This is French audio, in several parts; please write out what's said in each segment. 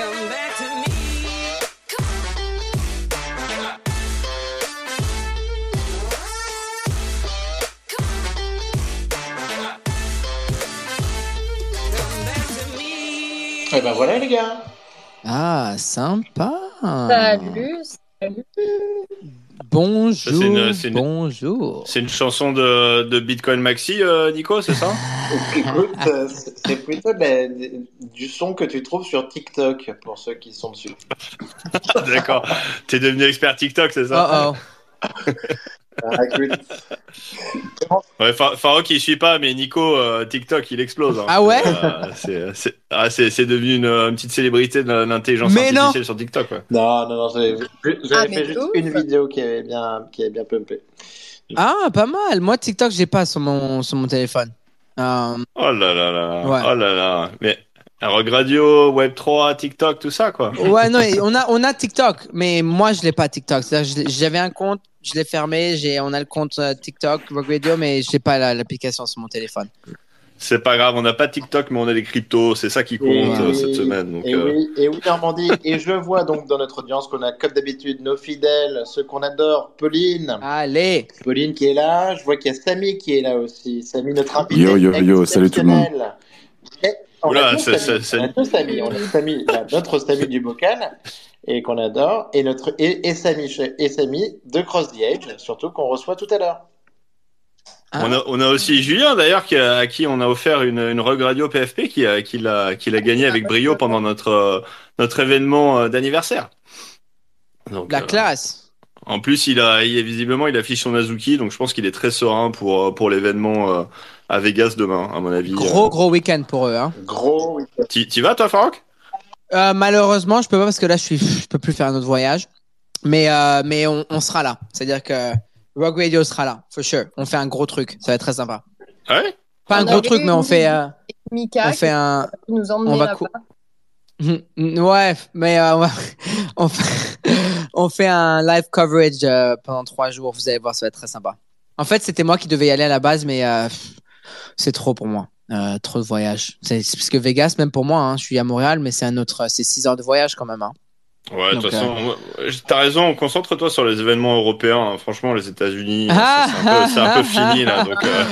Et ben voilà les gars. Ah, sympa. Salut, salut. Bonjour, Ça, c'est une- c'est une- bonjour. C'est une chanson de, de Bitcoin Maxi, euh, Nico, c'est ça Écoute, euh, c'est plutôt la- du son que tu trouves sur TikTok pour ceux qui sont dessus. D'accord. T'es devenu expert TikTok, c'est Oh ça oh. Ah, écoute, Ouais, Farouk il suit pas, mais Nico, euh, TikTok, il explose. hein. Ah ouais Euh, C'est c'est- ah, devenu une, une petite célébrité de l'intelligence non. artificielle sur TikTok. Ouais. Non, non, non, j'avais Ah, fait juste ouf. une vidéo qui avait bien, qui avait bien pumpé. Ah, pas mal. Moi, TikTok, j'ai pas sur mon, sur mon téléphone. Euh, Oh là là là. Ouais. Oh là là. Mais Rock Radio, Web3, TikTok, tout ça, quoi. ouais, non, on a, on a TikTok, mais moi, je l'ai pas TikTok. J'avais un compte, je l'ai fermé. J'ai, on a le compte euh, TikTok, Rock Radio, mais je n'ai pas la- l'application sur mon téléphone. C'est pas grave, on n'a pas TikTok, mais on a les cryptos. C'est ça qui compte Et- euh, cette semaine. Donc, et, euh, oui, et oui, Normandie. et je vois donc dans notre audience qu'on a, comme d'habitude, nos fidèles, ceux qu'on adore, Pauline. Allez. Pauline qui est là. Je vois qu'il y a Samy qui est là aussi. Samy, notre invité. Yo, yo, yo, salut tout le monde. On a ça- Samy. On a notre Samy du bocal et qu'on adore, et notre et, et Samy et Samy de Cross the Edge, surtout qu'on reçoit tout à l'heure. Ah. On, a, on a aussi Julien d'ailleurs qui à qui on a offert une, une Rogue Radio PFP qui a qui l'a qui l'a gagné avec brio pendant notre notre événement euh, d'anniversaire. Donc, La euh, classe. en plus il a il, visiblement il affiche son Azuki donc je pense qu'il est très serein pour euh, pour l'événement euh, à Vegas demain à mon avis. Gros, gros week-end pour eux. Hein. Gros. Euh, T'y vas toi Farouk? Euh, malheureusement, je peux pas parce que là, je suis, je peux plus faire un autre voyage. Mais, euh, mais on, on sera là. C'est-à-dire que Rock Radio sera là, for sure. On fait un gros truc. Ça va être très sympa. Ouais? Pas un gros truc, mais on fait, euh, Mika on fait un. nous on va là-bas. cou- Ouais, mais euh, on, va- on fait, on fait un live coverage euh, pendant trois jours. Vous allez voir, ça va être très sympa. En fait, c'était moi qui devais y aller à la base, mais euh, c'est trop pour moi. Euh, trop de voyage. C'est parce que Vegas, même pour moi, hein, je suis à Montréal, mais c'est un autre, c'est six heures de voyage quand même. Hein. Ouais, de toute façon, moi, t'as raison, concentre-toi sur les événements européens. hein. Franchement, les États-Unis, Ah, c'est un, peu- un peu fini là. Donc, euh,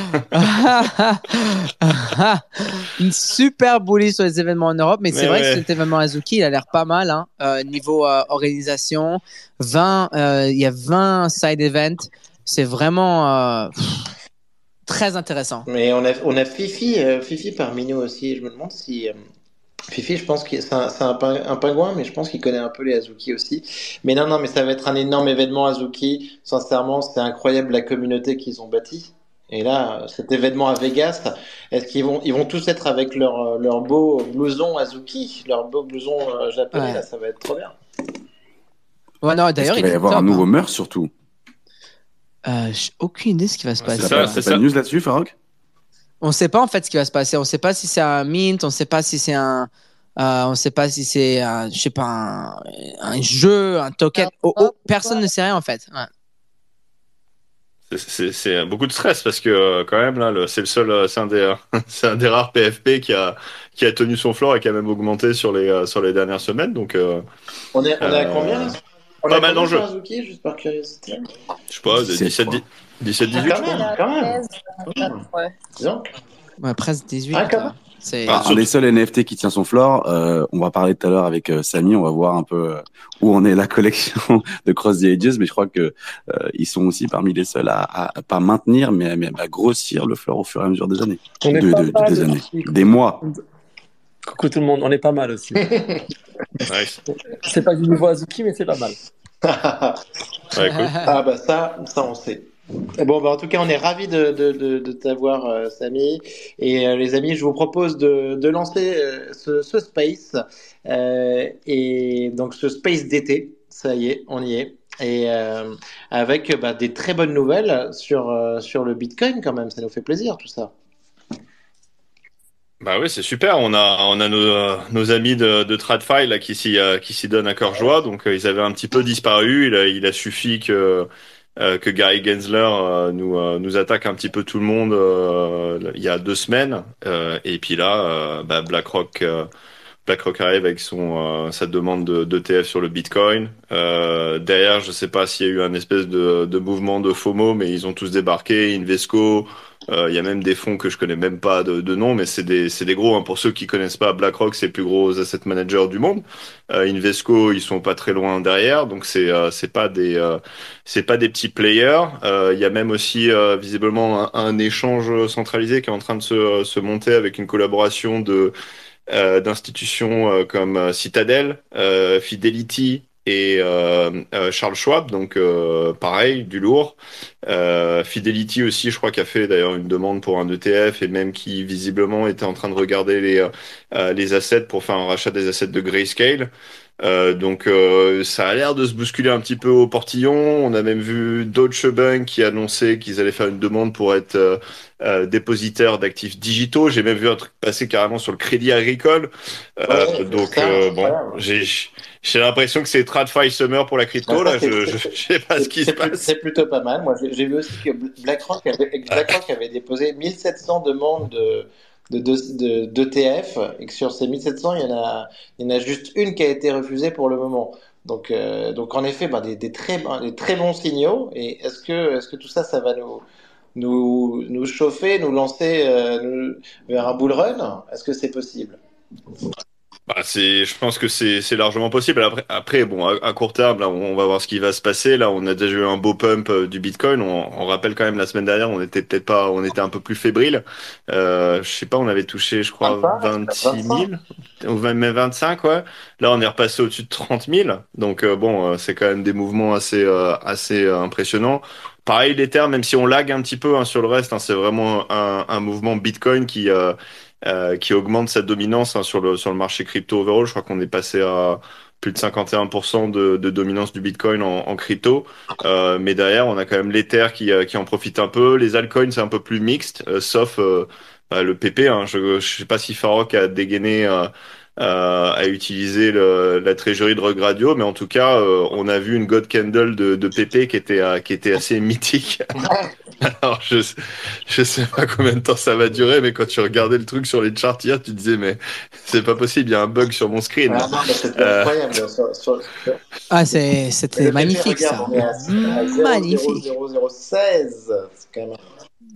Une super bully sur les événements en Europe, mais, c'est vrai que cet événement Azuki, il a l'air pas mal. Hein. Euh, niveau euh, organisation, 20, euh, il y a 20 side events. C'est vraiment euh, très intéressant. Mais on a, on a Fifi, euh, Fifi parmi nous aussi. Je me demande si. euh, Fifi, je pense que c'est un, pingouin, mais je pense qu'il connaît un peu les Azuki aussi. Mais non, non, mais ça va être un énorme événement Azuki. Sincèrement, c'est incroyable la communauté qu'ils ont bâtie. Et là, cet événement à Vegas, est-ce qu'ils vont, ils vont tous être avec leur, euh, leur beau blouson Azuki, leur beau blouson japonais, Ouais. là, ça va être trop bien. Ouais, non, Est-ce d'ailleurs, qu'il il va y avoir top, un nouveau hein. meurtre surtout Euh, j'ai aucune idée de ce qui va se passer. ça, c'est une news là-dessus, Farouk On sait pas en fait ce qui va se passer. On sait pas si c'est un mint, on sait pas si c'est un, euh, on sait pas si c'est, un- je sais pas, un, un jeu, un token. Oh, oh, personne ne sait rien en fait. Ouais. c'est- beaucoup de stress parce que euh, quand même là, c'est le seul, euh, c'est un des, c'est un des rares PFP qui a qui a tenu son floor et qui a même augmenté sur les sur les dernières semaines. Donc, On est, on est à combien là? On pas a mal d'enjeux. sur Azuki, juste par curiosité je sais pas, 17, 17, quoi. 17, 18. Quand même, quand même. 13, 24, ouais. Presque 18. Ah, quand même. C'est. Ah, un des seuls NFT qui tient son floor. euh, on va parler tout à l'heure avec euh, Samy. On va voir un peu euh, où on est la collection de Cross the Ages, mais je crois que euh, ils sont aussi parmi les seuls à, à, à pas maintenir, mais, mais à grossir le floor au fur et à mesure des années, de, de- des années, des mois. Coucou tout le monde, on est pas mal aussi. Nice. C'est pas du niveau Azuki, mais c'est pas mal. Ouais. Ah bah ça, ça on sait. Bon, bah en tout cas, on est ravis de, de, de, de t'avoir, euh, Samy. Et euh, les amis, je vous propose de, de lancer euh, ce, ce space. Euh, et donc, ce space d'été, ça y est, on y est. Et euh, avec bah, des très bonnes nouvelles sur, euh, sur le Bitcoin quand même. Ça nous fait plaisir, tout ça. Bah oui, c'est super. On a, on a nos, euh, nos amis de, de TradFi là qui s'y, euh, qui s'y donnent à cœur joie. Donc euh, ils avaient un petit peu disparu. Il a, il a suffi que que Gary Gensler nous nous attaque un petit peu tout le monde euh, il y a deux semaines. Et puis là, bah, BlackRock BlackRock arrive avec son sa demande de d'ETF sur le Bitcoin. Euh, derrière, je sais pas s'il y a eu un espèce de, de mouvement de FOMO, mais ils ont tous débarqué. Invesco, il y a même des fonds que je connais même pas de, de nom, mais c'est des des gros. Hein. Pour ceux qui connaissent pas, BlackRock, c'est le plus gros asset manager du monde. Euh, Invesco, ils sont pas très loin derrière, donc c'est euh, c'est pas des euh, c'est pas des petits players. Euh, Il y a même aussi euh, visiblement un, un échange centralisé qui est en train de se se monter avec une collaboration de euh, d'institutions euh, comme euh, Citadel, euh, Fidelity et euh, euh, Charles Schwab, donc euh, pareil, du lourd. Fidelity aussi, je crois, qui a fait d'ailleurs une demande pour un ETF et même qui visiblement était en train de regarder les les assets pour faire un rachat des assets de Grayscale. Euh, donc euh, ça a l'air de se bousculer un petit peu au portillon. On a même vu Deutsche Bank qui annonçait qu'ils allaient faire une demande pour être euh, euh, dépositaire d'actifs digitaux. J'ai même vu un truc passer carrément sur le crédit agricole. Euh, Ouais, donc ça, euh, bon, j'ai j'ai l'impression que c'est TradFi Summer pour la crypto. Là, je, je sais pas ce qui se passe. c'est plutôt pas mal. Moi, j'ai j'ai vu aussi que BlackRock avait, BlackRock avait déposé 1700 demandes de de, de, de- d'ETF et que sur ces 1700, il y en a, il y en a juste une qui a été refusée pour le moment. Donc, euh, donc en effet, ben, des, des très, des très bons signaux. Et est-ce que, est-ce que tout ça, ça va nous, nous, nous chauffer, nous lancer euh, vers un bull run? Est-ce que c'est possible? Bah, c'est, je pense que c'est, c'est largement possible. Après, après bon, à, à court terme, là, on va voir ce qui va se passer. Là, on a déjà eu un beau pump euh, du Bitcoin. On, on rappelle quand même la semaine dernière, on était peut-être pas, on était un peu plus fébrile. Euh, je sais pas, on avait touché, je crois, 26 000 ou 20, mais 25, ouais. Là, on est repassé au-dessus de 30 000. Donc, euh, bon, euh, c'est quand même des mouvements assez, euh, assez impressionnants. Pareil, l'Ether, même si on lag un petit peu hein, sur le reste, hein, c'est vraiment un, un mouvement Bitcoin qui, euh, qui augmente sa dominance hein, sur le sur le marché crypto overall. Je crois qu'on est passé à plus de 51% de, de dominance du Bitcoin en, en crypto. Euh, mais derrière, on a quand même l'Ether qui, euh, qui en profite un peu. Les altcoins, c'est un peu plus mixte, euh, sauf euh, bah, le PP. Hein. Je je sais pas si Farok a dégainé euh, à utiliser le, la trésorerie de Rug Radio, mais en tout cas, euh, on a vu une God Candle de, de PP qui était, euh, qui était assez mythique. Alors, je, je sais pas combien de temps ça va durer, mais quand tu regardais le truc sur les charts hier, tu disais, mais c'est pas possible, il y a un bug sur mon screen. Ah non, mais c'était Euh, incroyable. Sur- sur- sur- Ah, c'est, c'était magnifique PP, ça. regarde, on est à- à 0, Magnifique. 0, 0, 16. C'est quand même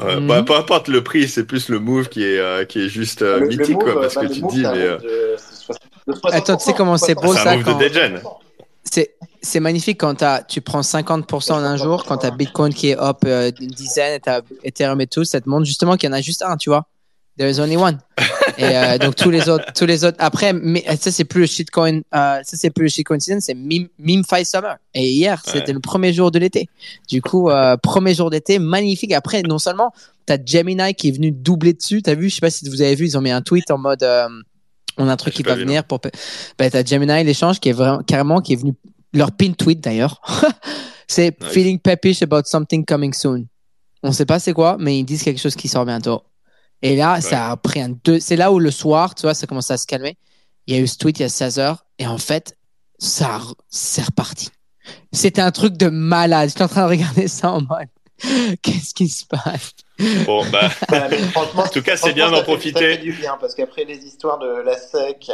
Ouais, Mhm. bah, peu importe le prix, c'est plus le move qui est, euh, qui est juste euh, Le- le mythique, move, quoi, parce bah, que tu move, dis, mais. move euh, de- de 60 de 60%, Attends, tu sais comment c'est beau, C'est un ça, quand-. C'est, c'est magnifique quand t'as, tu prends 50% en un jour, quand t'as Bitcoin qui est up euh, une dizaine et t'as Ethereum et tout, ça te montre justement qu'il y en a juste un, tu vois. There is only one. Et euh, donc tous les autres, tous les autres. Après, mais, ça c'est plus le shitcoin, euh, ça c'est plus le shitcoin season, c'est meme, meme Five Summer. Et hier, Ouais. c'était le premier jour de l'été. Du coup, euh, premier jour d'été, magnifique. Après, non seulement t'as Gemini qui est venu doubler dessus, t'as vu, je sais pas si vous avez vu, ils ont mis un tweet en mode, on a un truc qui va venir pour. Ben, t'as Gemini l'échange qui est vraiment carrément qui est venu leur pin tweet d'ailleurs. c'est Nice. feeling peppish about something coming soon. On sait pas c'est quoi, mais ils disent quelque chose qui sort bientôt. Et là, ça a pris un deux. C'est là où le soir, tu vois, ça commence à se calmer. Il y a eu ce tweet il y a 16 heures et en fait, ça a- c'est reparti. C'était un truc de malade. J'étais en train de regarder ça en mode. Qu'est-ce qui se passe? Bon, bah, franchement, En tout cas, c'est bien d'en profiter. Ça fait du bien parce qu'après les histoires de la SEC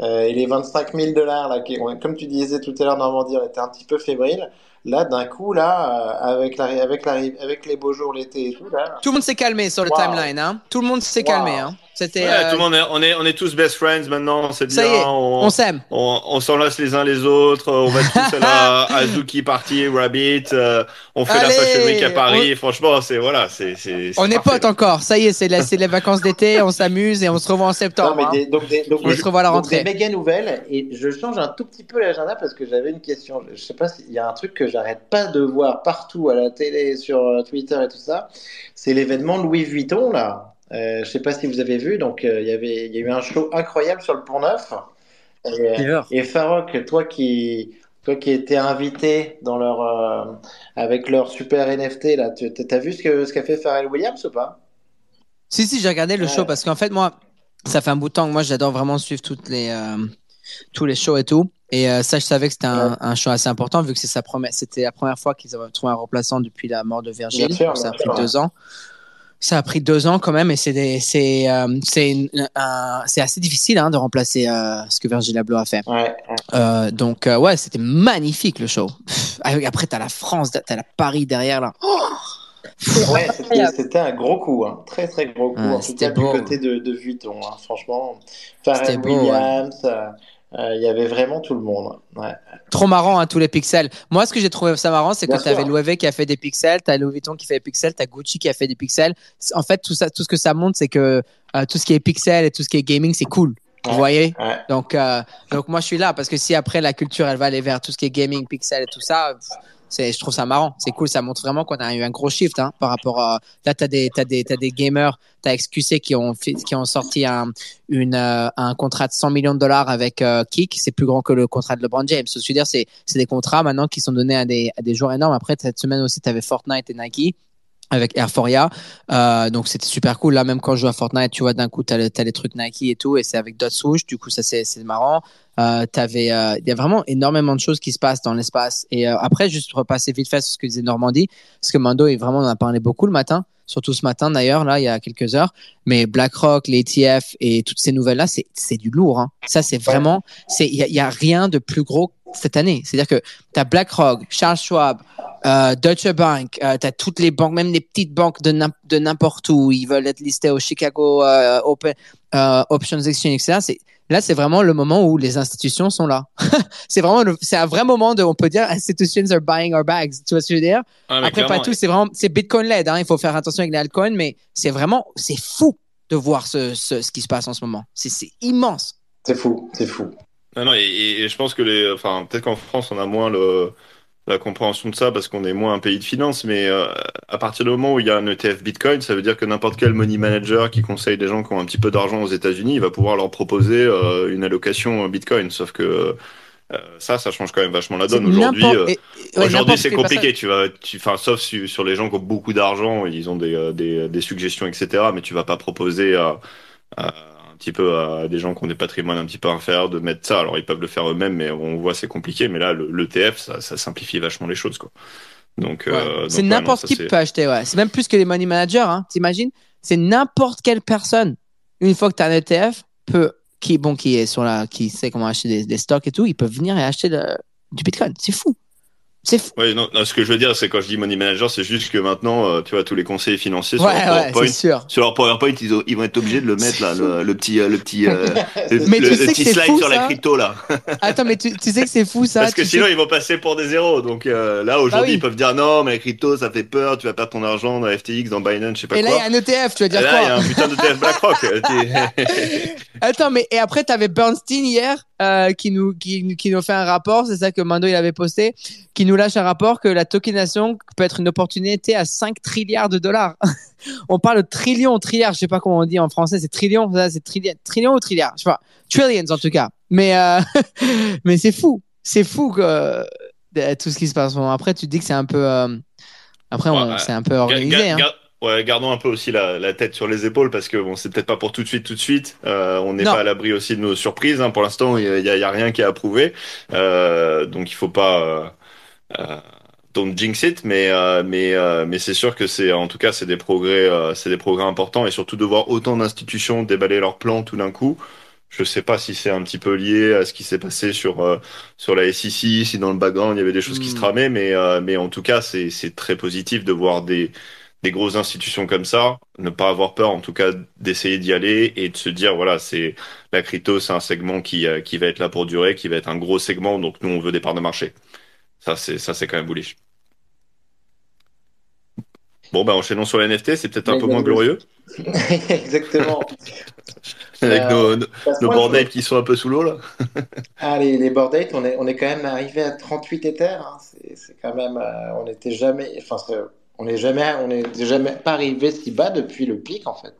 euh, et les 25 000 dollars, là, qui, comme tu disais tout à l'heure, Normandie, on était un petit peu fébrile. Là, d'un coup, là, euh, avec, la, avec, la, avec les beaux jours l'été et tout, là. Tout le monde s'est calmé sur le Wow. timeline. Hein Tout le monde s'est Wow. calmé. Hein C'était. ouais, euh, tout le monde est, on est, on est tous best friends maintenant, c'est bien. Est, on, on s'aime. on, on s'enlace les uns les autres, on va tous à la Azuki Party, Rabbit, euh, on fait la Allez, Fashion Week à Paris. Franchement, c'est voilà, c'est On est potes encore. Ça y est, c'est la- c'est les vacances d'été. On s'amuse et on se revoit en Non, septembre. mais hein. des, donc des, donc On se revoit à la donc rentrée. des méga nouvelles et je change un tout petit peu l'agenda parce que j'avais une question. Je sais pas s'il y a un truc que j'arrête pas de voir partout à la télé, sur euh, Twitter et tout ça. C'est l'événement Louis Vuitton là. Euh, je sais pas si vous avez vu. Donc euh, il y avait, il y a eu un show incroyable sur le Pont Neuf. Et, euh, et Farok, toi qui, toi qui étais invité dans leur, euh, avec leur super NFT là, tu as vu ce que ce qu'a fait Pharrell Williams ou pas? Si, si, j'ai regardé le Ouais. show parce qu'en fait, moi, ça fait un bout de temps que moi, j'adore vraiment suivre toutes les, euh, tous les shows et tout. Et euh, ça, je savais que c'était un, Ouais. un show assez important vu que c'est sa première, c'était la première fois qu'ils avaient trouvé un remplaçant depuis la mort de Virgile. Bien sûr, Donc, ça a pris sûr, deux ans. ça a pris deux ans quand même, et c'est c'est euh, c'est assez difficile hein, de remplacer euh, ce que Virgil Abloh a fait. Ouais, ouais. Donc ouais, c'était magnifique le show. Pff, après t'as la France, t'as la Paris derrière là. Ouais, c'était c'était un gros coup, hein. très très gros coup, Ouais, en tout du beau. côté de, de Vuitton. hein. Franchement, C'était Pharrell beau, Williams, euh, euh, il y avait vraiment tout le monde. Ouais. Trop marrant hein, tous les pixels. Moi ce que j'ai trouvé ça marrant, c'est que sûr. Louis V qui a fait des pixels, t'as Louis Vuitton qui fait des pixels, t'as Gucci qui a fait des pixels. En fait tout ça, tout ce que ça montre, c'est que euh, tout ce qui est pixel et tout ce qui est gaming, c'est cool. Vous voyez Ouais. Donc, euh, donc moi je suis là parce que si après la culture elle va aller vers tout ce qui est gaming, pixel et tout ça, pff, je trouve ça marrant. C'est cool, ça montre vraiment qu'on a eu un gros shift hein, par rapport à. Là, t'as des, t'as des, t'as des gamers, t'as XQC qui ont, fait, qui ont sorti un, une, euh, un contrat de 100 millions de dollars avec euh, Kik. C'est plus grand que le contrat de LeBron James. Je veux dire, c'est, des contrats maintenant qui sont donnés à des, à des joueurs énormes. Après, cette semaine aussi, t'avais Fortnite et Nike avec Airforia. Euh, donc c'était super cool. Là, même quand je joue à Fortnite, tu vois, d'un coup, t'as, le- t'as les trucs Nike et tout, et c'est avec d'autres souches. Du coup, ça, c'est, c'est marrant. Euh, t'avais, euh, il y a vraiment énormément de choses qui se passent dans l'espace. Et euh, après, juste repasser vite fait sur ce que disait Normandie, parce que Mando, est vraiment, on en a parlé beaucoup le matin, surtout ce matin d'ailleurs, là, il y a quelques heures. Mais BlackRock, l'ETF et toutes ces nouvelles-là, c'est, c'est du lourd. Hein. Ça, c'est vraiment, c'est, il y y a rien de plus gros cette année. C'est-à-dire que t'as BlackRock, Charles Schwab, euh, Deutsche Bank, euh, tu as toutes les banques, même les petites banques de n'im- de n'importe où, ils veulent être listés au Chicago euh, Open, euh, Options Exchange, etc. C'est, là, c'est vraiment le moment où les institutions sont là. c'est vraiment, le- c'est un vrai moment de, on peut dire, institutions are buying our bags. Tu vois ce que je veux dire? Ah, Après, pas tout, c'est vraiment, c'est Bitcoin led, hein, il faut faire attention avec les altcoins, mais c'est vraiment, c'est fou de voir ce, ce, ce qui se passe en ce moment. C'est, c'est immense. C'est fou, c'est fou. Non, non, et, et- et je pense que les, enfin, peut-être qu'en France, on a moins le, la compréhension de ça parce qu'on est moins un pays de finance, mais euh, à partir du moment où il y a un ETF Bitcoin, ça veut dire que n'importe quel money manager qui conseille des gens qui ont un petit peu d'argent aux États-Unis, il va pouvoir leur proposer euh, une allocation Bitcoin. Sauf que euh, ça, ça change quand même vachement la C'est donne. Aujourd'hui, n'importe- euh, et- ouais, Aujourd'hui, n'importe c'est compliqué. Tu vas, tu, enfin, sauf sur, sur les gens qui ont beaucoup d'argent, ils ont des, euh, des, des suggestions, etc. Mais tu vas pas proposer à, petit peu à des gens qui ont des patrimoines un petit peu inférieurs de mettre ça. Alors, ils peuvent le faire eux-mêmes, mais on voit c'est compliqué. Mais là, le, l'ETF, ça, ça simplifie vachement les choses, quoi. Donc, Ouais. euh, c'est n'importe qui peut acheter, ouais. C'est même plus que les money managers, hein. T'imagines? C'est n'importe quelle personne. Une fois que tu as un ETF, peut, qui, bon, qui est sur la, qui sait comment acheter des, des stocks et tout, ils peuvent venir et acheter le- du Bitcoin. C'est fou. C'est fou. Ouais, non, non, ce que je veux dire, c'est quand je dis money manager, c'est juste que maintenant, euh, tu vois, tous les conseillers financiers Ouais, sur leur PowerPoint, c'est sûr. sur leur PowerPoint, ils, ont- ils vont être obligés de le mettre là, le, le petit, euh, le petit, euh, le, Mais le- tu le sais que petit slide fou, sur la crypto là. Attends, mais tu, tu sais que c'est fou, ça. Parce que tu sinon, sais- ils vont passer pour des zéros. Donc euh, là, aujourd'hui, oui. ils peuvent dire non, mais la crypto, ça fait peur, tu vas perdre ton argent dans FTX, dans Binance, je sais pas Et là, il quoi. y a un ETF, tu vas Et dire là, il y a quoi? un putain de TF BlackRock. Attends, mais et après, t'avais Bernstein hier qui nous qui, qui nous fait un rapport, c'est ça que Mando il avait posté, qui nous lâche un rapport que la tokenisation peut être une opportunité à 5 trilliards de dollars. on parle de trillions, trilliards, je sais pas comment on dit en français, c'est trillions, ça c'est trillion, trillions ou trilliards, je sais pas, trillions en tout cas. Mais euh, mais c'est fou, c'est fou que euh, tout ce qui se passe. Bon, après, tu te dis que c'est un peu euh, après on- Ouais, c'est un peu Ga- organisé. ga- hein. ouais, gardons un peu aussi la, la tête sur les épaules parce que bon, c'est peut-être pas pour tout de suite, tout de suite. Euh, on n'est pas à l'abri aussi de nos surprises. Hein. Pour l'instant, il y, y a rien qui est approuvé, euh, donc il faut pas. Euh, euh, don't jinx it, mais euh, mais euh, mais c'est sûr que c'est en tout cas c'est des progrès, c'est des progrès importants et surtout de voir autant d'institutions déballer leurs plans tout d'un coup. Je sais pas si c'est un petit peu lié à ce qui s'est passé sur euh, sur la SEC, si dans le background il y avait des choses qui se Hmm. tramaient, mais euh, mais en tout cas c'est c'est très positif de voir des des grosses institutions comme ça, ne pas avoir peur en tout cas d'essayer d'y aller et de se dire voilà c'est la crypto c'est un segment qui euh, qui va être là pour durer, qui va être un gros segment donc nous on veut des parts de marché. Ça c'est ça c'est quand même bullish. Bon bah enchaînons sur les NFT, c'est peut-être un peu moins glorieux Exactement. avec Euh, nos, que nos bordels qui sont un peu sous l'eau là. Ah, les, les board dates, on est, on est quand même arrivé à 38 Ethers. hein. C'est, c'est quand même, euh, on n'était jamais, enfin, on n'est jamais, on est jamais pas arrivé si bas depuis le pic en fait.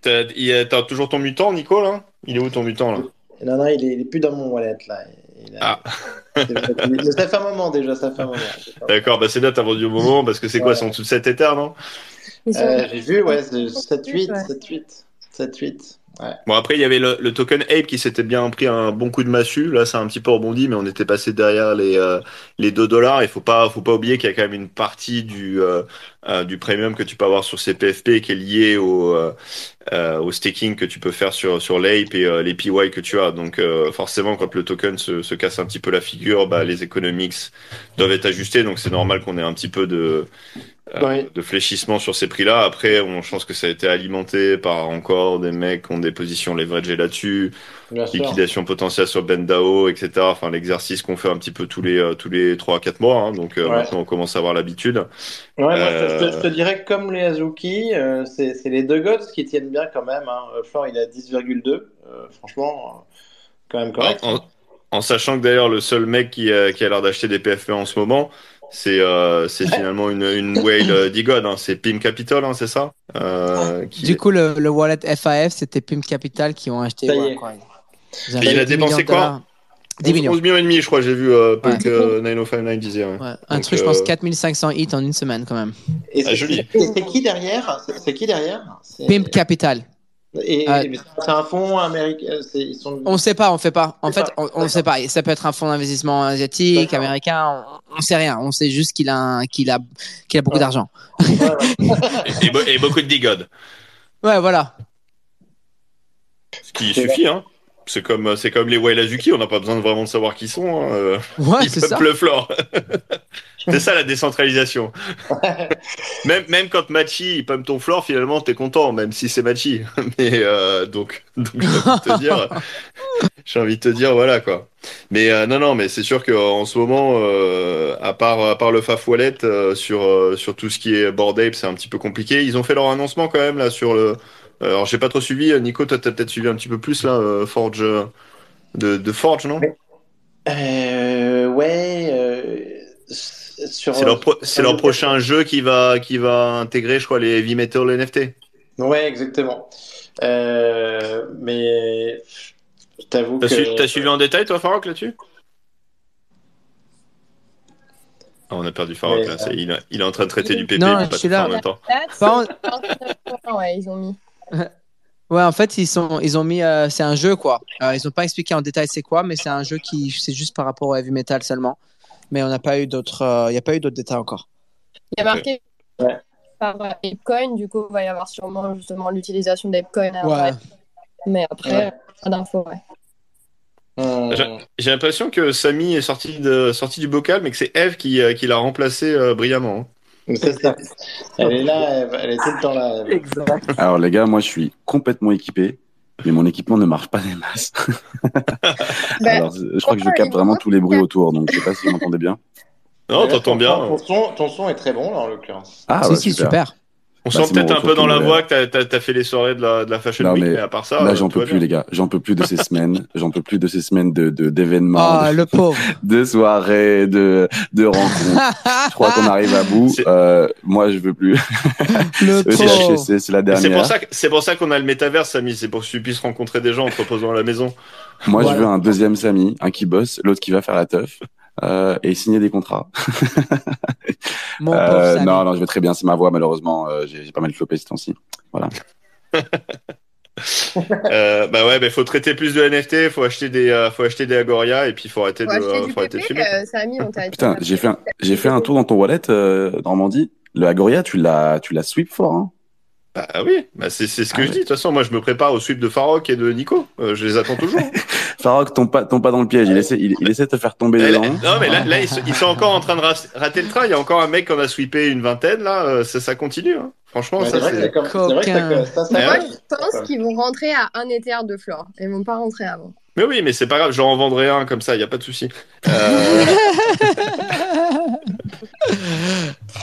T'as il y a- t'as toujours ton mutant Nico là? Il est où ton mutant là? Non, non, il est, il est plus dans mon wallet là. Il Ah. ça fait un moment déjà, ça fait un moment. D'accord, bah c'est bien, t'as vendu au moment parce que c'est quoi, Ouais. c'est en dessous de 7 éthers, non? Sont- Euh, j'ai vu, ouais, c'est 7-8, Ouais. 7-8, 7-8. Bon, après, il y avait le, token Ape qui s'était bien pris un bon coup de massue. Là, ça a un petit peu rebondi, mais on était passé derrière les, euh, les 2 dollars. Il faut pas, faut pas oublier qu'il y a quand même une partie du, euh, euh, du premium que tu peux avoir sur ces PFP qui est lié au, euh, au staking que tu peux faire sur, sur l'Ape et les PY que tu as. Donc, forcément, quand le token se, se casse un petit peu la figure, bah, les economics doivent être ajustés. Donc, c'est normal qu'on ait un petit peu de, Ouais. de fléchissement sur ces prix-là. Après, on, je pense que ça a été alimenté par encore des mecs qui ont des positions leveragées là-dessus, sûr. liquidation potentielle sur Bendao, etc. Enfin, l'exercice qu'on fait un petit peu tous les euh, tous les trois à quatre mois. hein. donc euh, Ouais. maintenant, on commence à avoir l'habitude. Ouais, moi, je, Euh, te, je te dirais que comme les Azuki, euh, c'est les deux gods qui tiennent bien quand même. Hein. Euh, Flore, il a 10,2. Euh, franchement, euh, quand même correct. En, en- en sachant que d'ailleurs, le seul mec qui, qui a l'air d'acheter des PFP en ce moment, c'est euh, c'est finalement une, une whale euh, d'Igod. Hein. C'est Pim Capital, hein, c'est ça? Euh, qui- Du coup, le, le wallet FAF, c'était Pim Capital qui ont acheté. Ouais, quoi. Et il a 10 dépensé quoi? Dollars. 10 millions. 11 millions et demi, je crois. J'ai vu euh, Ouais. Punk, euh, 9059 disait. ouais. Ouais, un Donc, truc, je pense, euh, 4500 hits en une semaine quand même. Et Ah, c'est joli. et c'est qui derrière? C'est qui derrière? Pimp Capital. Et, Ah. c'est un fonds américain. Ils sont. On sait pas, on fait pas. En fait, on, on sait pas. Ça peut être un fonds d'investissement asiatique, américain. On, on sait rien. On sait juste qu'il a, qu'il a, qu'il a beaucoup Ouais. d'argent. Ouais, ouais. et, et be- et beaucoup de digod. Ouais, voilà. Ce qui suffit, hein. C'est comme, c'est comme les Whale Azuki, on n'a pas besoin de vraiment de savoir qui sont. Hein. euh, Ouais, Ils peuplent le floor. c'est ça la décentralisation. même, même quand Machi pump ton floor, finalement, t'es content, même si c'est Machi. Mais euh, donc, donc j'ai envie de te dire, j'ai envie de te dire, voilà quoi. Mais euh, non, non, mais c'est sûr qu'en ce moment, euh, à part, à part le Faf Wallet, euh, sur, euh, sur tout ce qui est Bored Ape, c'est un petit peu compliqué. Ils ont fait leur annoncement quand même là sur le. Alors, j'ai pas trop suivi. Nico, toi, t'as peut-être suivi un petit peu plus là, euh, Forge. euh, De, de Forge, non? Euh, ouais. euh, sur, C'est leur, pro- prochain jeu qui va, qui va intégrer, je crois, les Heavy Metal NFT. Ouais, exactement. Euh, mais je t'avoue T'as que. su- t'as suivi en détail, toi, Farok, là-dessus? Ah, on a perdu Farok, là. C'est- il, a- il est en train de traiter du PP, Non, je suis là. en même temps. Ils ont mis. Ouais, en fait, ils sont, ils ont mis, euh, c'est un jeu quoi. Euh, ils ont pas expliqué en détail c'est quoi, mais c'est un jeu qui, c'est juste par rapport au heavy metal seulement. Mais on n'a pas eu d'autres, euh, il y a pas eu d'autres détails encore. Il y a marqué Ouais. par euh, Apecoin, du coup, il va y avoir sûrement justement l'utilisation d'Apecoin. Ouais. Mais après, Ouais. pas d'infos, ouais. J'ai- l'impression que Samy est sorti, de, sorti du bocal, mais que c'est Eve qui, euh, qui l'a remplacé euh, brillamment. C'est ça. Elle est là, elle, elle est tout le temps là. elle. Exact. Alors les gars, moi je suis complètement équipé, mais mon équipement ne marche pas des masses. Bah, Alors, je crois que je capte vraiment tous les bruits autour, donc je sais pas si vous m'entendez bien. Non, t'entends ton- bien. Ton son, ton son est très bon là en l'occurrence. Ah si, ouais, si, super. super. On Bah, sent peut-être un peu dans la voix que t'as- t'as t'as fait les soirées de la, de la Fashion Non, Week, mais mais, à part ça. Là, euh, j'en peux plus, bien. les gars. J'en peux plus de ces semaines. J'en peux plus de ces semaines de de- d'événements, Ah, de, le pauvre. de soirées, de de rencontres. Je crois qu'on arrive à bout. Euh, moi, je veux plus. le pauvre. C'est la Et C'est dernière. pour ça que c'est pour ça qu'on a le métavers, Samy. C'est pour que tu puisses rencontrer des gens en te reposant à la maison. Moi, Voilà. je veux un deuxième Samy, un qui bosse, l'autre qui va faire la teuf. Euh, et signer des contrats. Mon Euh, non, non, je vais très bien. C'est ma voix, malheureusement. Euh, J'ai pas mal flopé ce temps-ci. Euh, bah ouais, bah faut traiter plus de NFT, faut acheter des, euh, faut acheter des Agoria et puis faut arrêter Faut de, acheter euh, du faut arrêter de fumer. euh. Putain, j'ai fait, un, j'ai fait un tour dans ton wallet, euh, Normandie. Le Agoria, tu l'as, tu l'as sweep fort, hein. Bah oui, bah c'est c'est ce que Ah je ouais. dis. De toute façon, moi je me prépare au sweep de Farok et de Nico. Euh, je les attends toujours. Farok, tombe pas, tombe pas dans le piège. Il essaie, il, il essaie de te faire tomber Eh, là- dedans. non mais là, là, ils, sont, ils sont encore en train de rater le train. Il y a encore un mec qui en a sweepé une vingtaine là. euh, ça, ça continue. Hein. Franchement, Ouais, ça c'est vrai comme- c'est vrai que ça- ça, Eh Moi, ouais. je pense qu'ils vont rentrer à un Ether de Flore. Ils vont pas rentrer avant. Mais oui, mais c'est pas grave. J'en vendrai un comme ça. Il y a pas de souci. Euh,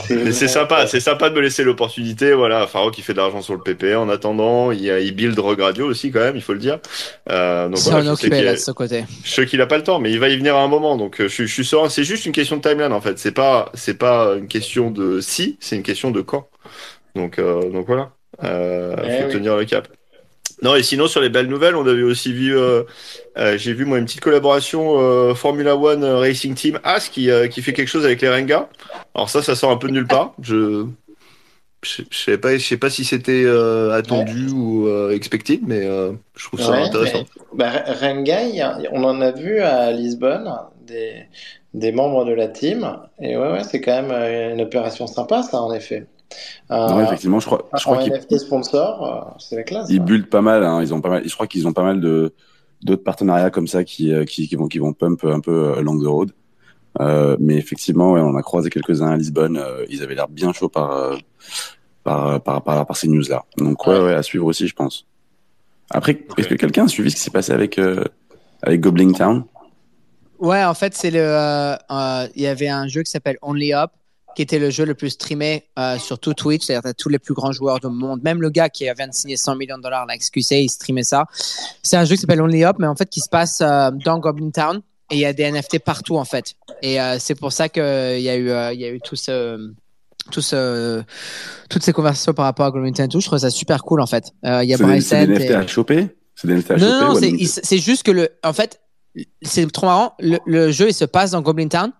c'est sympa, c'est sympa de me laisser l'opportunité. Voilà, Faro qui fait de l'argent sur le PP. En attendant, il, il build Rogue Radio aussi quand même, il faut le dire. Euh, donc voilà, on je sais qu'il là a- de ce côté. je sais qu'il a pas le temps, mais il va y venir à un moment. Donc euh, je, suis- je suis serein. C'est juste une question de timeline en fait. C'est pas, c'est pas une question de si, c'est une question de quand. Donc, euh, donc voilà. Euh, Eh faut oui. tenir le cap. Non et sinon sur les belles nouvelles, on avait aussi vu, euh, euh, j'ai vu moi une petite collaboration euh, Formula One euh, Racing Team As qui, qui fait quelque chose avec les Renga. Alors ça, ça sort un peu de nulle part. Je je je sais pas, je sais pas si c'était attendu ou expected, mais je trouve ça Ouais, intéressant. mais- bah, Rengai, on en a vu à Lisbonne des, des membres de la team. Et ouais, ouais, c'est quand même une opération sympa, ça, en effet. Non, effectivement, je crois, je un crois qu'ils NFT sponsor, euh, c'est la classe. ils ouais. bullent pas mal. Hein, ils ont pas mal. Je crois qu'ils ont pas mal de d'autres partenariats comme ça qui, euh, qui, qui vont qui vont pump un peu euh, along the road. Euh, mais effectivement, ouais, on a croisé quelques-uns à Lisbonne. euh, ils avaient l'air bien chauds par euh, par, par par par ces news-là. Donc ouais, Ouais. ouais, à suivre aussi, je pense. Après, est-ce que quelqu'un a suivi ce qui s'est passé avec euh, avec Goblin Town? Ouais, en fait, c'est le. euh, euh, Il y avait un jeu qui s'appelle Only Up, qui était le jeu le plus streamé euh, sur tout Twitch. C'est-à-dire, tous les plus grands joueurs du monde. Même le gars qui vient de signer 100 millions de dollars, la XQC, il streamait ça. C'est un jeu qui s'appelle Only Up, mais en fait, qui se passe euh, dans Goblin Town. Et il y a des NFT partout, en fait. Et euh, c'est pour ça qu'il y a eu, il y a eu tout ce. Tout ce, toutes ces conversations par rapport à Goblin Town et tout, je trouve ça super cool en fait. Il y a C'est des, NFT et- à choper? C'est des NFT à non, choper non, c'est, juste que le, en fait, c'est trop marrant. Le, le jeu, il se passe dans Goblin Town.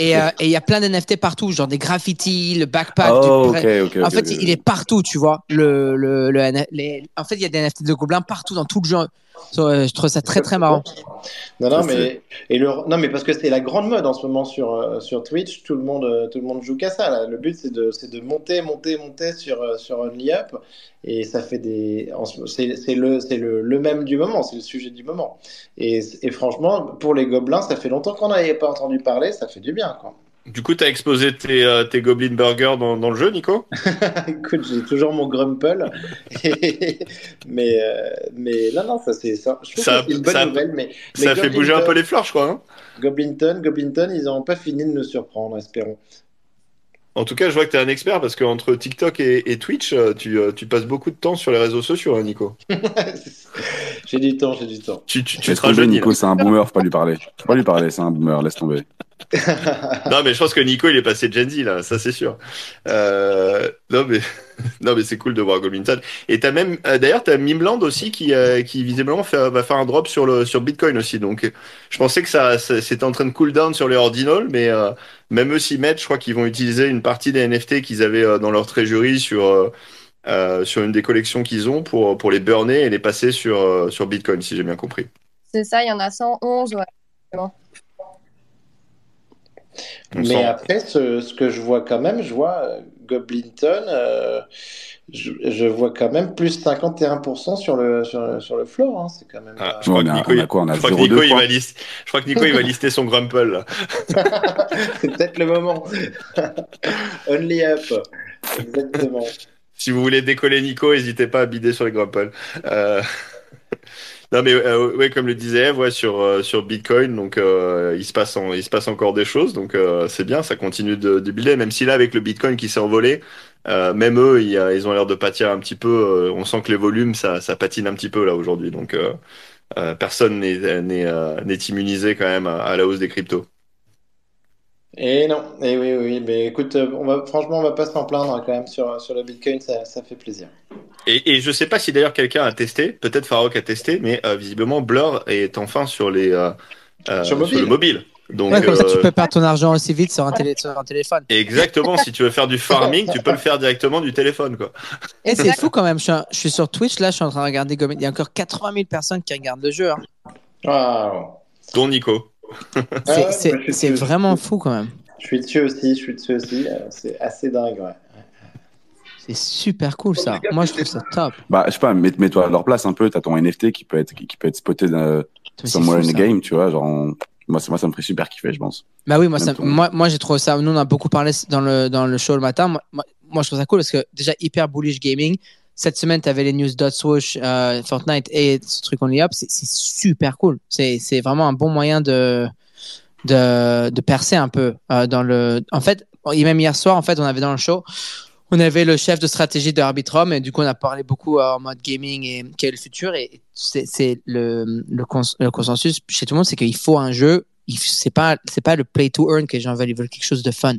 Et euh, et il y a plein d'NFT partout, genre des graffitis, le backpack. Oh, du... en fait, il est partout, tu vois. Le, le, le les... En fait, il y a des NFT de Gobelins partout dans tout le jeu. Je trouve ça très, très marrant. Non, non, mais, et le, non, mais parce que c'est la grande mode en ce moment sur, euh, sur Twitch. Tout le monde, euh, tout le monde joue qu'à ça. Là. Le but, c'est de, de monter, monter, monter sur, euh, sur Only Up. Et ça fait des. C'est le, le, le même du moment. C'est le sujet du moment. Et, et franchement, pour les gobelins, ça fait longtemps qu'on n'avait pas entendu parler. Ça fait du bien, quoi. Du coup, t'as exposé tes, euh, tes Goblin Burgers dans, dans le jeu, Nico? Écoute, j'ai toujours mon grumple. mais, euh, mais non, non, ça, c'est ça. Je trouve Ça- que c'est une bonne ça- nouvelle. Mais, mais Ça fait bouger un peu les fleurs, je crois. hein Goblinton, Goblinton, ils n'ont pas fini de nous surprendre, espérons. en tout cas, je vois que t'es un expert parce qu'entre TikTok et, et Twitch, euh, tu, euh, tu passes beaucoup de temps sur les réseaux sociaux, hein, Nico. j'ai du temps, j'ai du temps. Tu, tu, tu te. Nico, c'est un boomer, faut pas lui parler. Faut pas lui parler, c'est un boomer, laisse tomber. Non, mais je pense que Nico, il est passé Gen Z, là, ça c'est sûr. Euh, non, mais, non, mais c'est cool de voir Goblin Town. Et t'as même, euh, d'ailleurs, t'as Mimland aussi qui, euh, qui visiblement va faire un drop sur, le, sur Bitcoin aussi. Donc, je pensais que ça, ça- c'était en train de cool down sur les ordinals, mais euh, même eux s'y mettent, je crois qu'ils vont utiliser une partie des NFT qu'ils avaient dans leur treasury sur, sur une des collections qu'ils ont pour, pour les burner et les passer sur, sur Bitcoin, si j'ai bien compris. C'est ça, il y en a 111. Ouais. On Mais sent- après, ce, ce que je vois quand même, je vois euh, Goblinton, euh, je, je vois quand même plus 51% sur le, sur, le- sur le floor. hein, c'est quand même. Ah, je crois a- Nico, quoi On a je crois que 0,2 Nico, il points. va lister, je crois que Nico, il va lister son Grumple, c'est peut-être le moment. Only up. Exactement. Si vous voulez décoller Nico, n'hésitez pas à bider sur les Grumple. Euh, Non mais euh, ouais, comme le disait ouais, sur euh, sur Bitcoin, donc euh, il se passe il se passe encore des choses, donc euh, c'est bien, ça continue de, de builder, même si là avec le Bitcoin qui s'est envolé, même eux, ils, ont l'air de pâtir un petit peu. on sent que les volumes, ça patine un petit peu là aujourd'hui, donc personne n'est n'est immunisé quand même à, la hausse des cryptos. Et non, et oui, oui, mais écoute, on va, franchement, on va pas s'en plaindre hein, quand même sur, sur le Bitcoin, ça fait plaisir. Et, et je sais pas si d'ailleurs quelqu'un a testé, peut-être Farok a testé, mais euh, visiblement Blur est enfin sur les euh, euh, Sur mobile. le mobile. Donc Ouais, comme ça, tu peux perdre ton argent aussi vite sur un, télé sur un téléphone. Exactement, si tu veux faire du farming, tu peux le faire directement du téléphone, quoi. Et c'est fou quand même. Je suis, un- je suis sur Twitch, là, je suis en train de regarder. Il y a encore 80 000 personnes qui regardent le jeu. hein. Waouh. Dont Nico. Ah C'est ouais, dessus. vraiment fou quand même. Je suis dessus aussi, je suis dessus aussi, c'est assez dingue, ouais. C'est super cool ça. Moi, je trouve ça top. Bah, je sais pas, mets- mets-toi à leur place un peu. T'as ton NFT qui peut être, qui, qui peut être spoté c'est somewhere fou, in the ça. game, tu vois. Genre, on- moi, ça, moi, ça me ferait super kiffer, je pense. Bah oui, moi, ça, moi, moi j'ai trouvé ça. Nous, on a beaucoup parlé dans le, dans le show le matin. Moi, moi, je trouve ça cool parce que déjà, hyper bullish gaming. Cette semaine, tu avais les news Dot Swoosh, euh, Fortnite et ce truc Only Up. C'est c'est super cool. C'est c'est vraiment un bon moyen de, de, de percer un peu euh, dans le. En fait, et même hier soir, en fait, on avait dans le show, on avait le chef de stratégie de Arbitrum et du coup, on a parlé beaucoup euh, en mode gaming et quel est le futur. Et c'est c'est le, le, cons- le consensus chez tout le monde, c'est qu'il faut un jeu. il- C'est pas c'est pas le play to earn que les gens veulent. Ils veulent quelque chose de fun.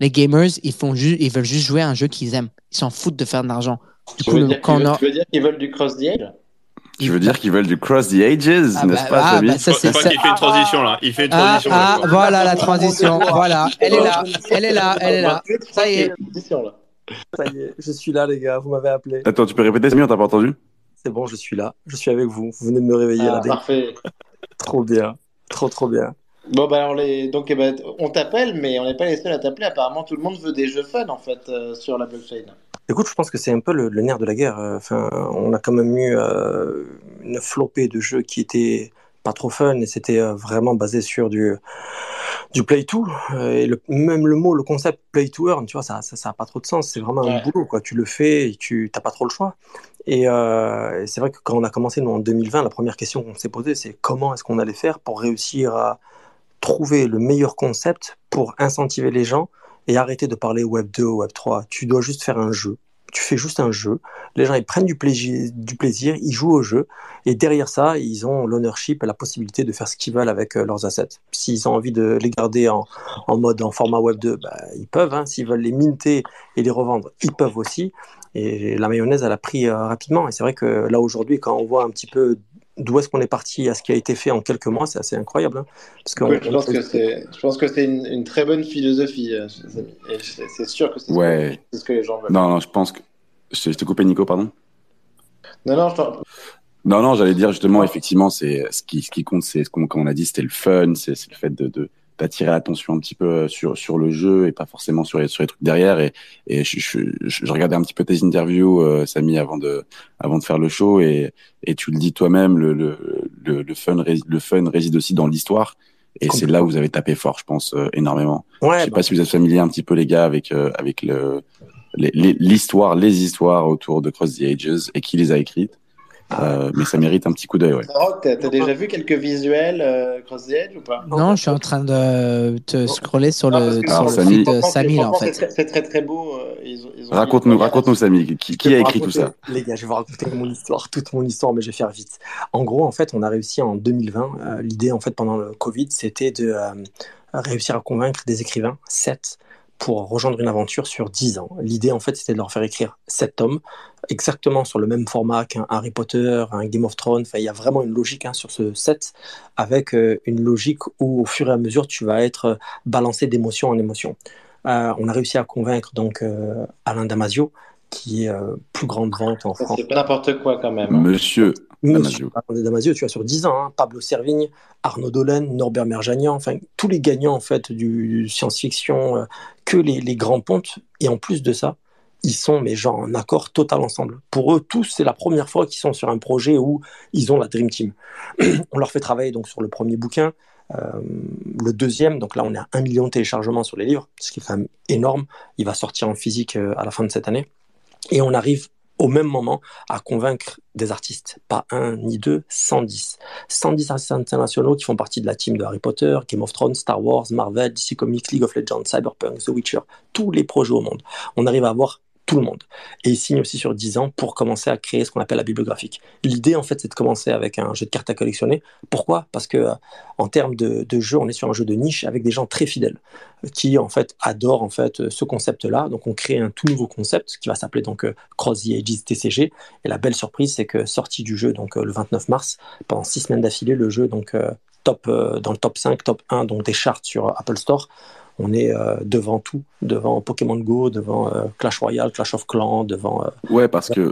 Les gamers, ils font ils veulent juste jouer à un jeu qu'ils aiment. Ils s'en foutent de faire de l'argent. Du Tu coup, veux, dire qu'ils a- tu veux dire qu'ils veulent du cross the edge Tu veux dire qu'ils veulent du cross the ages, Ah n'est-ce bah, pas, ah, bah, ça, Je c'est crois ça. qu'il fait une transition là. Il fait une Ah, transition. là, ah, je crois. voilà la transition. Voilà, elle est là, elle est là, elle est là. Ça y est. Ça y est, je suis là, les gars. Vous m'avez appelé. Attends, tu peux répéter, Samy, on t'a pas entendu? C'est bon, je suis là. Je suis avec vous. Vous venez de me réveiller Ah, là. parfait. Trop bien. Trop, trop bien. Bon, bah, alors, les... Donc, eh ben, on t'appelle, mais on n'est pas les seuls à t'appeler. Apparemment, tout le monde veut des jeux fun, en fait, euh, sur la blockchain. Écoute, je pense que c'est un peu le, le nerf de la guerre. Euh, Enfin, on a quand même eu euh, une flopée de jeux qui étaient pas trop fun et c'était euh, vraiment basé sur du du play to Euh, et le, même le mot, le concept play to earn, tu vois, ça ça, ça a pas trop de sens. C'est vraiment un boulot, quoi. Tu le fais et tu t'as pas trop le choix. Et, euh, et c'est vrai que quand on a commencé nous en 2020, la première question qu'on s'est posée, c'est comment est-ce qu'on allait faire pour réussir à trouver le meilleur concept pour incentiver les gens et arrêter de parler Web 2, Web 3. Tu dois juste faire un jeu. Tu fais juste un jeu. Les gens, ils prennent du plaisir, ils jouent au jeu. Et derrière ça, ils ont l'ownership et la possibilité de faire ce qu'ils veulent avec euh, leurs assets. S'ils ont envie de les garder en, en mode, en format Web 2, bah, ils peuvent. Hein. S'ils veulent les minter et les revendre, ils peuvent aussi. Et la mayonnaise, elle a pris euh, rapidement. Et c'est vrai que là, aujourd'hui, quand on voit un petit peu d'où est-ce qu'on est parti à ce qui a été fait en quelques mois, c'est assez incroyable. Hein. Parce qu'on- Ouais, je pense que c'est, je pense que c'est une, une très bonne philosophie, euh, c'est sûr que c'est ce que- Ouais. ce que les gens veulent. Non, non, je pense que. Je je te coupais, Nico, pardon. Non, non, je Non, non, j'allais dire justement, effectivement, c'est ce qui, ce qui compte, c'est ce qu'on, comme on a dit, c'était le fun, c'est c'est le fait de, de d'attirer l'attention un petit peu euh, sur sur le jeu et pas forcément sur les sur les trucs derrière. Et et je, je, je, je regardais un petit peu tes interviews, euh, Samy, avant de avant de faire le show et et tu le dis toi-même, le le le, le fun le fun réside aussi dans l'histoire. Et c'est là où vous avez tapé fort, je pense, euh, énormément. Ouais, je sais bah, pas si vous êtes familier un petit peu les gars avec euh, avec le les- les- l'histoire, les, histoires autour de Cross the Ages et qui les a écrites. Euh, mais ça mérite un petit coup d'œil, ouais. Rock, t'as t'as déjà vu quelques visuels euh, Cross the Edge ou pas? Non, je suis en train de te scroller sur Non, le, que sur Alors, le feed de Samy, là, en fait. C'est très, c'est très très beau. euh, ils ont- ils ont Raconte-nous, raconte-nous, Samy, qui, a écrit tout ça? Les gars, je vais vous raconter mon histoire, toute mon histoire, mais je vais faire vite. En gros, en fait, on a réussi en 2020. euh, L'idée, en fait, pendant le Covid, c'était de euh, réussir à convaincre des écrivains, 7, pour rejoindre une aventure sur 10 ans. L'idée, en fait, c'était de leur faire écrire 7 tomes, exactement sur le même format qu'un Harry Potter, un Game of Thrones. Enfin, il y a vraiment une logique hein, sur ce set, avec euh, une logique où, au fur et à mesure, tu vas être euh, balancé d'émotion en émotion. Euh, on a réussi à convaincre donc euh, Alain Damasio, qui est euh, plus grande vente en France. C'est pas n'importe quoi quand même. hein. Monsieur Damasio. Damasio, tu as sur 10 ans, hein, Pablo Servigne, Arnaud Dolen, Norbert Merjanian, enfin tous les gagnants en fait du science-fiction, euh, que les, les grands pontes. Et en plus de ça, ils sont mais genre en accord total ensemble. Pour eux tous, c'est la première fois qu'ils sont sur un projet où ils ont la Dream Team. on leur fait travailler donc sur le premier bouquin. Euh, le deuxième, donc là on est à 1 million de téléchargements sur les livres, ce qui est quand même énorme. Il va sortir en physique euh, à la fin de cette année. Et on arrive au même moment à convaincre des artistes. Pas un ni deux, 110. 110 artistes internationaux qui font partie de la team de Harry Potter, Game of Thrones, Star Wars, Marvel, DC Comics, League of Legends, Cyberpunk, The Witcher, tous les projets au monde. On arrive à avoir tout le monde. Et ils signent aussi sur 10 ans pour commencer à créer ce qu'on appelle la bibliographique. L'idée, en fait, c'est de commencer avec un jeu de cartes à collectionner. Pourquoi? Parce que euh, en termes de, jeu, on est sur un jeu de niche avec des gens très fidèles euh, qui, en fait, adorent en fait euh, ce concept-là. Donc, on crée un tout nouveau concept qui va s'appeler donc Cross the Ages TCG. Et la belle surprise, c'est que sortie du jeu donc le 29 mars, pendant six semaines d'affilée, le jeu donc top dans le top 5, top 1 donc des charts sur Apple Store. On est euh, devant tout, devant Pokémon Go, devant euh, Clash Royale, Clash of Clans, devant. euh, Ouais, parce que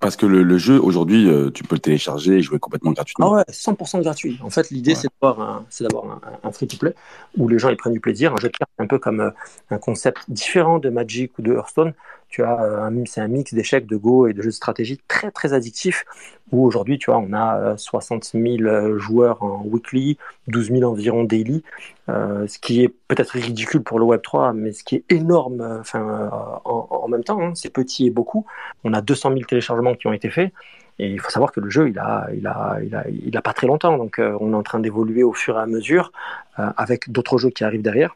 parce que le, le jeu aujourd'hui, tu peux le télécharger et jouer complètement Ah gratuitement. ouais, 100% gratuit. En fait, l'idée, Ouais. c'est d'avoir un, c'est d'avoir un, un free-to-play où les gens ils prennent du plaisir. Un jeu de cartes, un peu comme un concept différent de Magic ou de Hearthstone. Euh, c'est un mix d'échecs, de Go et de jeux de stratégie très très addictif. Où aujourd'hui, tu vois, on a euh, 60 000 euh, joueurs en weekly, 12 000 environ daily, euh, ce qui est peut-être ridicule pour le Web 3, mais ce qui est énorme. euh, Enfin, euh, en, même temps, hein, c'est petit et beaucoup. On a 200 000 téléchargements qui ont été faits. Et il faut savoir que le jeu, il a, il a, il a, il a pas très longtemps. Donc, euh, on est en train d'évoluer au fur et à mesure euh, avec d'autres jeux qui arrivent derrière.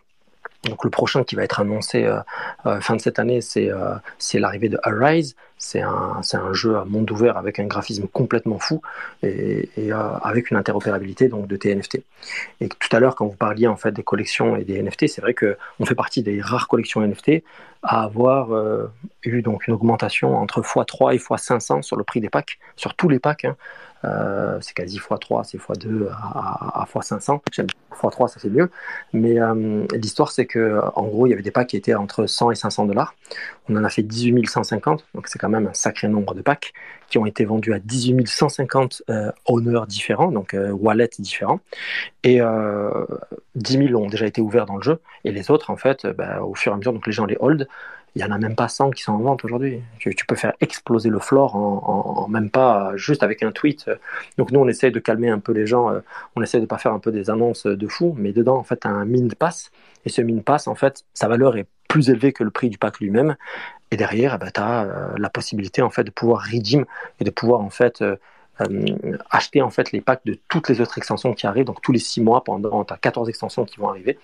Donc, le prochain qui va être annoncé euh, euh, fin de cette année, c'est euh, l'arrivée de Arise, C'est un, un jeu à monde ouvert avec un graphisme complètement fou et, euh, avec une interopérabilité donc de tes NFT. Et tout à l'heure, quand vous parliez en fait des collections et des NFT, c'est vrai que on fait partie des rares collections NFT à avoir eu donc une augmentation entre x3 et x500 sur le prix des packs, sur tous les packs. hein. Euh, c'est quasi x3, c'est x2 à, à, à x500. J'aime x3, ça fait mieux. Mais euh, l'histoire, c'est que en gros, il y avait des packs qui étaient entre 100 et 500 dollars. On en a fait 18 150, donc c'est quand même un sacré nombre de packs qui ont été vendus à 18 150 euh, owners différents, donc euh, wallets différents. Et euh, 10 000 ont déjà été ouverts dans le jeu, et les autres, en fait, euh, bah, au fur et à mesure, donc les gens les hold. Il n'y en a même pas 100 qui sont en vente aujourd'hui. Tu, tu, peux faire exploser le floor en, même pas juste avec un tweet. Donc nous, on essaie de calmer un peu les gens. Euh, on essaie de pas faire un peu des annonces de fou, mais dedans, en fait, un min pass. Et ce min pass, en fait, sa valeur est plus élevée que le prix du pack lui-même. Et derrière, eh ben, tu as euh, la possibilité en fait de pouvoir redeem et de pouvoir en fait euh, euh, acheter en fait les packs de toutes les autres extensions qui arrivent. Donc tous les 6 mois, pendant tu as 14 extensions qui vont arriver.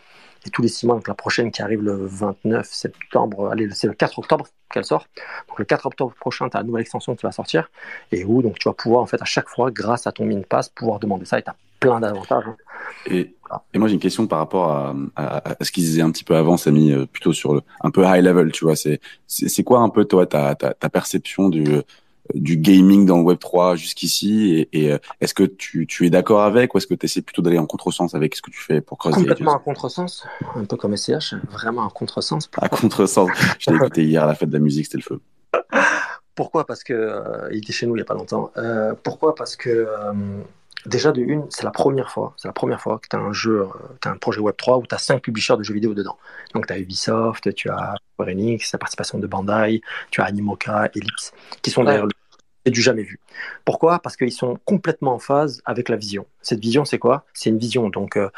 Et tous les 6 mois, donc la prochaine qui arrive le 29 septembre, allez, c'est le 4 octobre qu'elle sort. Donc le 4 octobre prochain, tu as la nouvelle extension qui va sortir. Et où donc tu vas pouvoir en fait à chaque fois, grâce à ton min pass, pouvoir demander ça et tu as plein d'avantages. hein. Et, et moi j'ai une question par rapport à, ce qu'ils disaient un petit peu avant, Samy, euh, plutôt sur le, un peu high level, tu vois. C'est quoi un peu toi ta, ta perception du du gaming dans le Web 3 jusqu'ici et, et euh, est-ce que tu, tu es d'accord avec ou est-ce que tu essaies plutôt d'aller en contresens avec ce que tu fais pour Cross Complètement en contresens, un peu comme SCH, vraiment en contresens. À contresens. Je t'ai écouté hier à la fête de la musique, c'était le feu. Pourquoi? Parce que euh, il était chez nous il y a pas longtemps. Euh, pourquoi? Parce que euh, déjà de une, c'est la première fois, c'est la première fois que tu as un jeu, tu as un projet Web 3 où tu as cinq publishers de jeux vidéo dedans. Donc tu as Ubisoft, tu as Square Enix, la participation de Bandai, tu as Animoca, Ellipse, qui sont derrière le c'est du jamais vu. Pourquoi? Parce qu'ils sont complètement en phase avec la vision. Cette vision, c'est quoi? C'est une vision donc euh,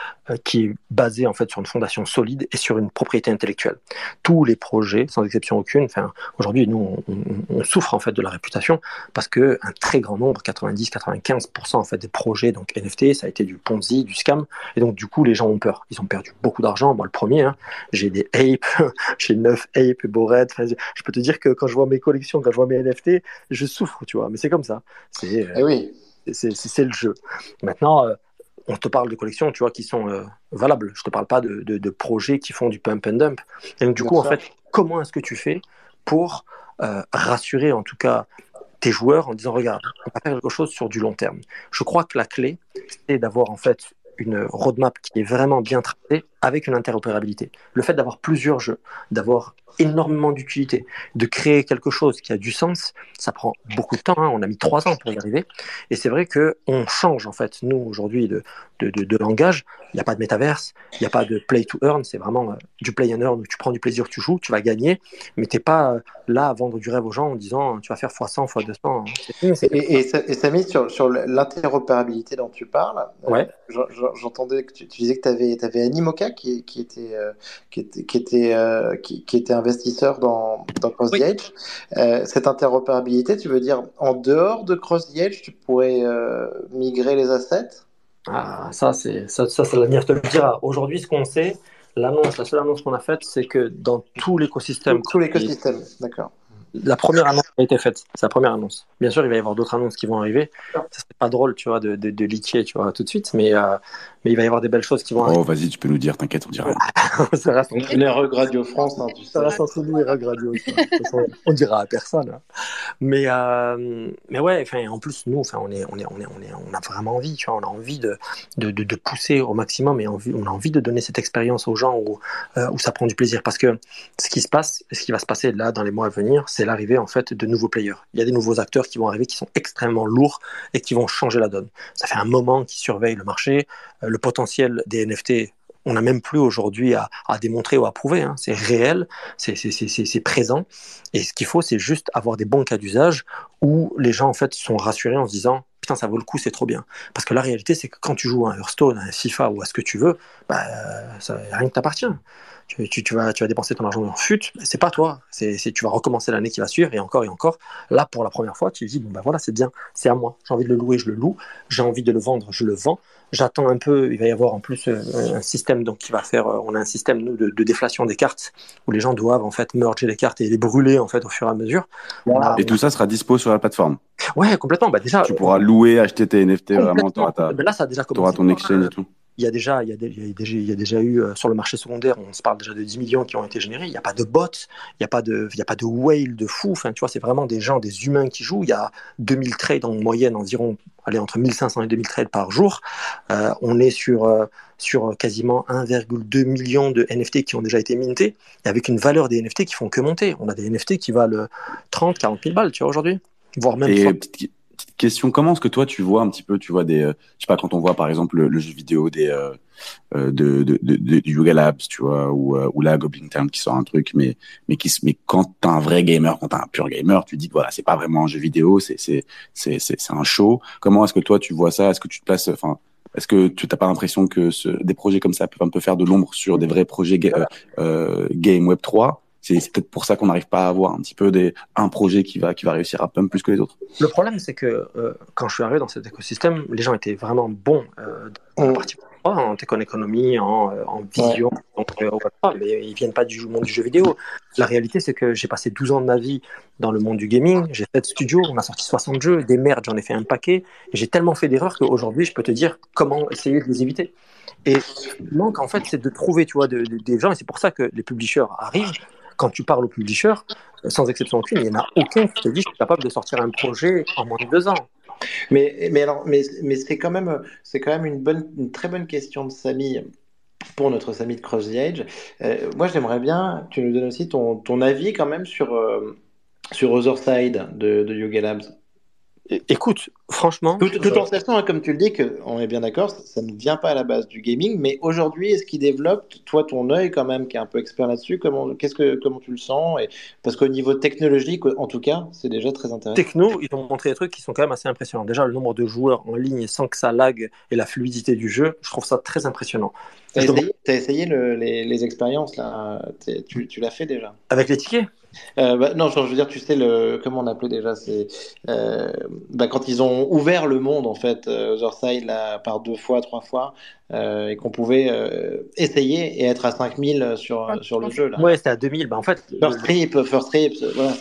qui est basée en fait sur une fondation solide et sur une propriété intellectuelle. Tous les projets, sans exception aucune, enfin aujourd'hui nous on, souffre en fait de la réputation parce que un très grand nombre, 90-95% en fait des projets donc NFT, ça a été du Ponzi, du scam, et donc du coup les gens ont peur. Ils ont perdu beaucoup d'argent. Moi le premier, hein, j'ai des apes, j'ai 9 apes, Bored. Enfin, je peux te dire que quand je vois mes collections, quand je vois mes NFT, je souffre. Tu vois, mais c'est comme ça. C'est eh oui. c'est le jeu. Maintenant, euh, on te parle de collections, tu vois, qui sont euh, valables. Je te parle pas de, de, de, projets qui font du pump and dump. Et donc, du Bien coup, en fait, comment est-ce que tu fais pour euh, rassurer, en tout cas, tes joueurs en disant, regarde, on va faire quelque chose sur du long terme. Je crois que la clé, c'est d'avoir, en fait, une roadmap qui est vraiment bien tracée avec une interopérabilité. Le fait d'avoir plusieurs jeux, d'avoir énormément d'utilité, de créer quelque chose qui a du sens, ça prend beaucoup de temps. Hein. On a mis trois ans pour y arriver. Et c'est vrai que on change en fait nous aujourd'hui de, de, de, de, langage. Il n'y a pas de métaverse, il n'y a pas de play to earn. C'est vraiment euh, du play and earn. Tu prends du plaisir, tu joues, tu vas gagner, mais t'es pas euh, là à vendre du rêve aux gens en disant tu vas faire x100, x200. Hein. Et, et, et, Samy, sur, sur l'interopérabilité dont tu parles, ouais. euh, j'entendais que tu, tu, disais que tu avais, avais Animoca qui, qui était, euh, qui était, qui était, euh, qui, qui était investisseur dans, dans Cross oui. the Edge. Euh, cette interopérabilité, tu veux dire en dehors de Cross the Edge, tu pourrais migrer les assets? Ah, ça, c'est ça, ça, ça l'avenir te le dira. Aujourd'hui, ce qu'on sait, l'annonce, la seule annonce qu'on a faite, c'est que dans tout l'écosystème. Tout, tout l'écosystème, d'accord la première annonce a été faite. C'est la première annonce. Bien sûr, il va y avoir d'autres annonces qui vont arriver. Serait pas drôle, tu vois, de, de, de liquier, tu vois, tout de suite, mais, euh, mais il va y avoir des belles choses qui vont arriver. Oh, vas-y, tu peux nous dire, t'inquiète, on dira. ça reste entre les Rug Radio France, tu ça reste entre nous Radio. on dira à personne. Hein. Mais, euh, mais ouais, enfin, en plus, nous, enfin, on est, on est, on est, on est, on a vraiment envie, tu vois, on a envie de, de, de, de pousser au maximum et on a envie de donner cette expérience aux gens où, euh, où ça prend du plaisir parce que ce qui se passe, ce qui va se passer là dans les mois à venir, c'est l'arrivée, en fait, de nouveaux players. Il y a des nouveaux acteurs qui vont arriver qui sont extrêmement lourds et qui vont changer la donne. Ça fait un moment qu'ils surveillent le marché. Euh, le potentiel des NFT, on n'a même plus aujourd'hui à, démontrer ou à prouver. Hein. C'est réel, c'est présent. Et ce qu'il faut, c'est juste avoir des bons cas d'usage où les gens en fait sont rassurés en se disant ça vaut le coup, c'est trop bien. Parce que la réalité, c'est que quand tu joues à un Hearthstone, à un FIFA ou à ce que tu veux, bah, rien que t'appartient tu, vas, tu vas dépenser ton argent en fut, c'est pas toi. C'est, tu vas recommencer l'année qui va suivre et encore et encore. Là, pour la première fois, tu dis, bon, ben voilà, c'est bien, c'est à moi. J'ai envie de le louer, je le loue. J'ai envie de le vendre, je le vends. J'attends un peu. Il va y avoir en plus euh, un système donc qui va faire. euh, On a un système nous de, de déflation des cartes où les gens doivent en fait merger les cartes et les brûler en fait au fur et à mesure. Et tout ça sera dispo sur la plateforme. Ouais, complètement. Bah déjà. Tu pourras louer, acheter tes NFT, vraiment, ta- Ben là, ça a déjà t'auras commencé. ton exchange et tout. Il y a déjà, il y a, des- il y a déjà, il y a déjà eu euh, sur le marché secondaire, on se parle déjà de 10 millions qui ont été générés. Il n'y a pas de bots, il n'y a pas de, il y a pas de whale de fou. Enfin, tu vois, c'est vraiment des gens, des humains qui jouent. Il y a 2000 trades en moyenne, environ, allez, entre 1500 et 2000 trades par jour. Euh, on est sur, euh, sur quasiment 1,2 million de NFT qui ont déjà été mintés et avec une valeur des NFT qui font que monter. On a des NFT qui valent 30, 40 000 balles, tu vois, aujourd'hui. Voire même Et 100. petite, question, comment est-ce que toi tu vois un petit peu, tu vois des, euh, je sais pas, quand on voit par exemple le, jeu vidéo des euh, euh, de, de, de, de Yuga Labs, tu vois, ou euh, ou là Goblin Town qui sort un truc, mais mais qui mais quand t'es un vrai gamer, quand t'es un pur gamer, tu dis voilà, c'est pas vraiment un jeu vidéo, c'est c'est c'est c'est un show. Comment est-ce que toi tu vois ça? Est-ce que tu te places, enfin, est-ce que tu t'as pas l'impression que ce, des projets comme ça peuvent un peu faire de l'ombre sur des vrais projets euh, euh, game Web 3 c'est peut-être pour ça qu'on n'arrive pas à avoir un petit peu des un projet qui va qui va réussir à pump plus que les autres. Le problème, c'est que euh, quand je suis arrivé dans cet écosystème, les gens étaient vraiment bons euh, dans la Mm. partie Web3, en tech en économie, en, euh, en vision, donc, euh, au Web3, mais ils viennent pas du monde du jeu vidéo. La réalité, c'est que j'ai passé 12 ans de ma vie dans le monde du gaming, j'ai fait de studios, on a sorti 60 jeux, des merdes, j'en ai fait un paquet, et j'ai tellement fait d'erreurs qu'aujourd'hui, je peux te dire comment essayer de les éviter. Et ce qui manque, en fait, c'est de trouver, tu vois, de- de- des gens, et c'est pour ça que les publishers arrivent. Quand tu parles aux publishers, sans exception aucune, il n'y en a aucun qui te dit je suis capable de sortir un projet en moins de deux ans. Mais, mais mais, c'est quand même, c'est quand même une bonne, une très bonne question de Samy pour notre Samy de Cross the Age. Euh, moi, j'aimerais bien que tu nous donnes aussi ton, ton avis quand même sur, euh, sur Other Side de, de Yuga Labs. Écoute, franchement, Tout, tout en sachant, hein, comme tu le dis, que on est bien d'accord, ça, ça ne vient pas à la base du gaming, mais aujourd'hui, est-ce qu'il développe, toi, ton œil quand même, qui est un peu expert là-dessus, comment, qu'est-ce que, comment tu le sens et, Parce qu'au niveau technologique, en tout cas, c'est déjà très intéressant. techno, ils ont montré des trucs qui sont quand même assez impressionnants. Déjà, le nombre de joueurs en ligne sans que ça lag et la fluidité du jeu, je trouve ça très impressionnant. T'as essayé, t'as essayé le- les, les expériences là, tu l'as fait déjà. Avec les tickets? Euh, bah, non, genre, je veux dire, tu sais le comment on appelait déjà, c'est euh, bah, quand ils ont ouvert le monde en fait, euh, Otherside là par deux fois, trois fois, euh, et qu'on pouvait euh, essayer et être à 5000 sur sur le jeu là. Ouais, c'était à 2000. Bah, en fait, First trip, first trip, voilà.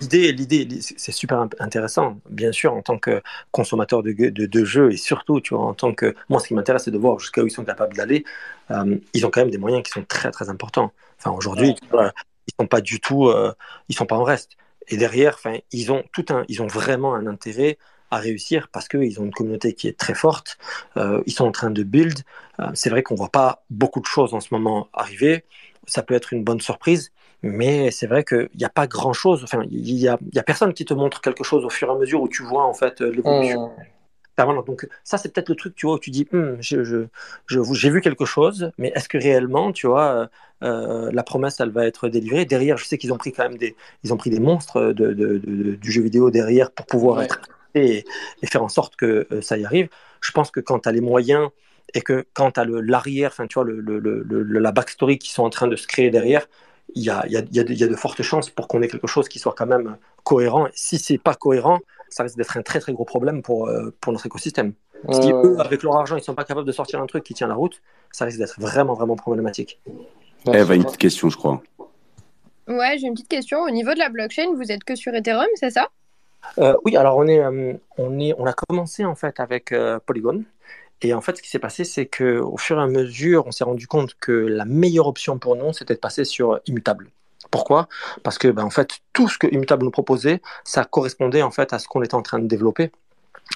L'idée, l'idée, c'est super intéressant. Bien sûr, en tant que consommateur de, de, de jeux et surtout, tu vois, en tant que moi, ce qui m'intéresse, c'est de voir jusqu'à où ils sont capables d'aller. Euh, ils ont quand même des moyens qui sont très très importants. Enfin, aujourd'hui, Ouais. Ils sont pas du tout, euh, ils sont pas en reste. Et derrière, enfin, ils ont tout un, ils ont vraiment un intérêt à réussir parce qu'ils ont une communauté qui est très forte. Euh, ils sont en train de build. Euh, c'est vrai qu'on voit pas beaucoup de choses en ce moment arriver. Ça peut être une bonne surprise, mais c'est vrai qu'il n'y a pas grand chose. Enfin, il y a, y a personne qui te montre quelque chose au fur et à mesure où tu vois en fait l'évolution. Hum. Permanente. Donc ça, c'est peut-être le truc, tu vois, où tu dis, Hum, je, je, je- j'ai vu quelque chose, mais est-ce que réellement, tu vois, euh, euh, la promesse, elle va être délivrée? Derrière, je sais qu'ils ont pris quand même des, ils ont pris des monstres de, de- de- de- du jeu vidéo derrière pour pouvoir Ouais. être et, et faire en sorte que euh, ça y arrive. Je pense que quand tu as les moyens et que quand tu as l'arrière, enfin, tu vois, le, le, le- le- la backstory qui sont en train de se créer derrière, il y a, y, a, a y a de fortes chances pour qu'on ait quelque chose qui soit quand même cohérent. Si c'est pas cohérent, ça risque d'être un très très gros problème pour, euh, pour notre écosystème. Si Hum. eux, avec leur argent, ils sont pas capables de sortir un truc qui tient la route, ça risque d'être vraiment vraiment problématique. Eve a une petite question, je crois. Ouais, j'ai une petite question. Au niveau de la blockchain, vous êtes que sur Ethereum, c'est ça? Euh, oui, alors on est, euh, on est, on a commencé en fait avec euh, Polygon. Et en fait, ce qui s'est passé, c'est que au fur et à mesure, on s'est rendu compte que la meilleure option pour nous, c'était de passer sur Immutable. Pourquoi? Parce que, ben, en fait, tout ce que Immutable nous proposait, ça correspondait en fait à ce qu'on était en train de développer.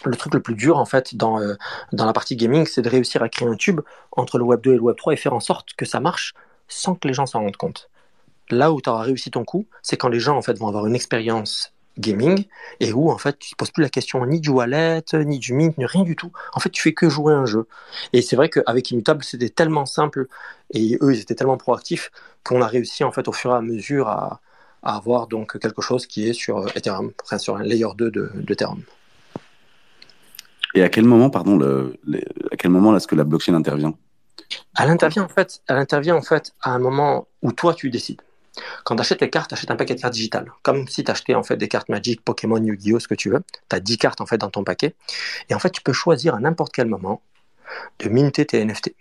Le truc le plus dur, en fait, dans, euh, dans la partie gaming, c'est de réussir à créer un tube entre le Web 2 et le Web 3 et faire en sorte que ça marche sans que les gens s'en rendent compte. Là où tu auras réussi ton coup, c'est quand les gens, en fait, vont avoir une expérience gaming et où en fait tu ne poses plus la question ni du wallet, ni du mint, ni rien du tout. En fait, tu fais que jouer un jeu. Et c'est vrai qu'avec Immutable, c'était tellement simple et eux, ils étaient tellement proactifs qu'on a réussi en fait au fur et à mesure à, à avoir donc quelque chose qui est sur Ethereum, enfin sur un layer 2 de, d'Ethereum. Et à quel moment, pardon, le, à quel moment est-ce que la blockchain intervient? Elle intervient en fait, elle intervient en fait à un moment où toi tu décides. Quand tu achètes les cartes, tu achètes un paquet de cartes digitales. Comme si tu achetais en fait des cartes Magic, Pokémon, Yu-Gi-Oh, ce que tu veux. Tu as 10 cartes en fait dans ton paquet. Et en fait, tu peux choisir à n'importe quel moment de minter tes NFT.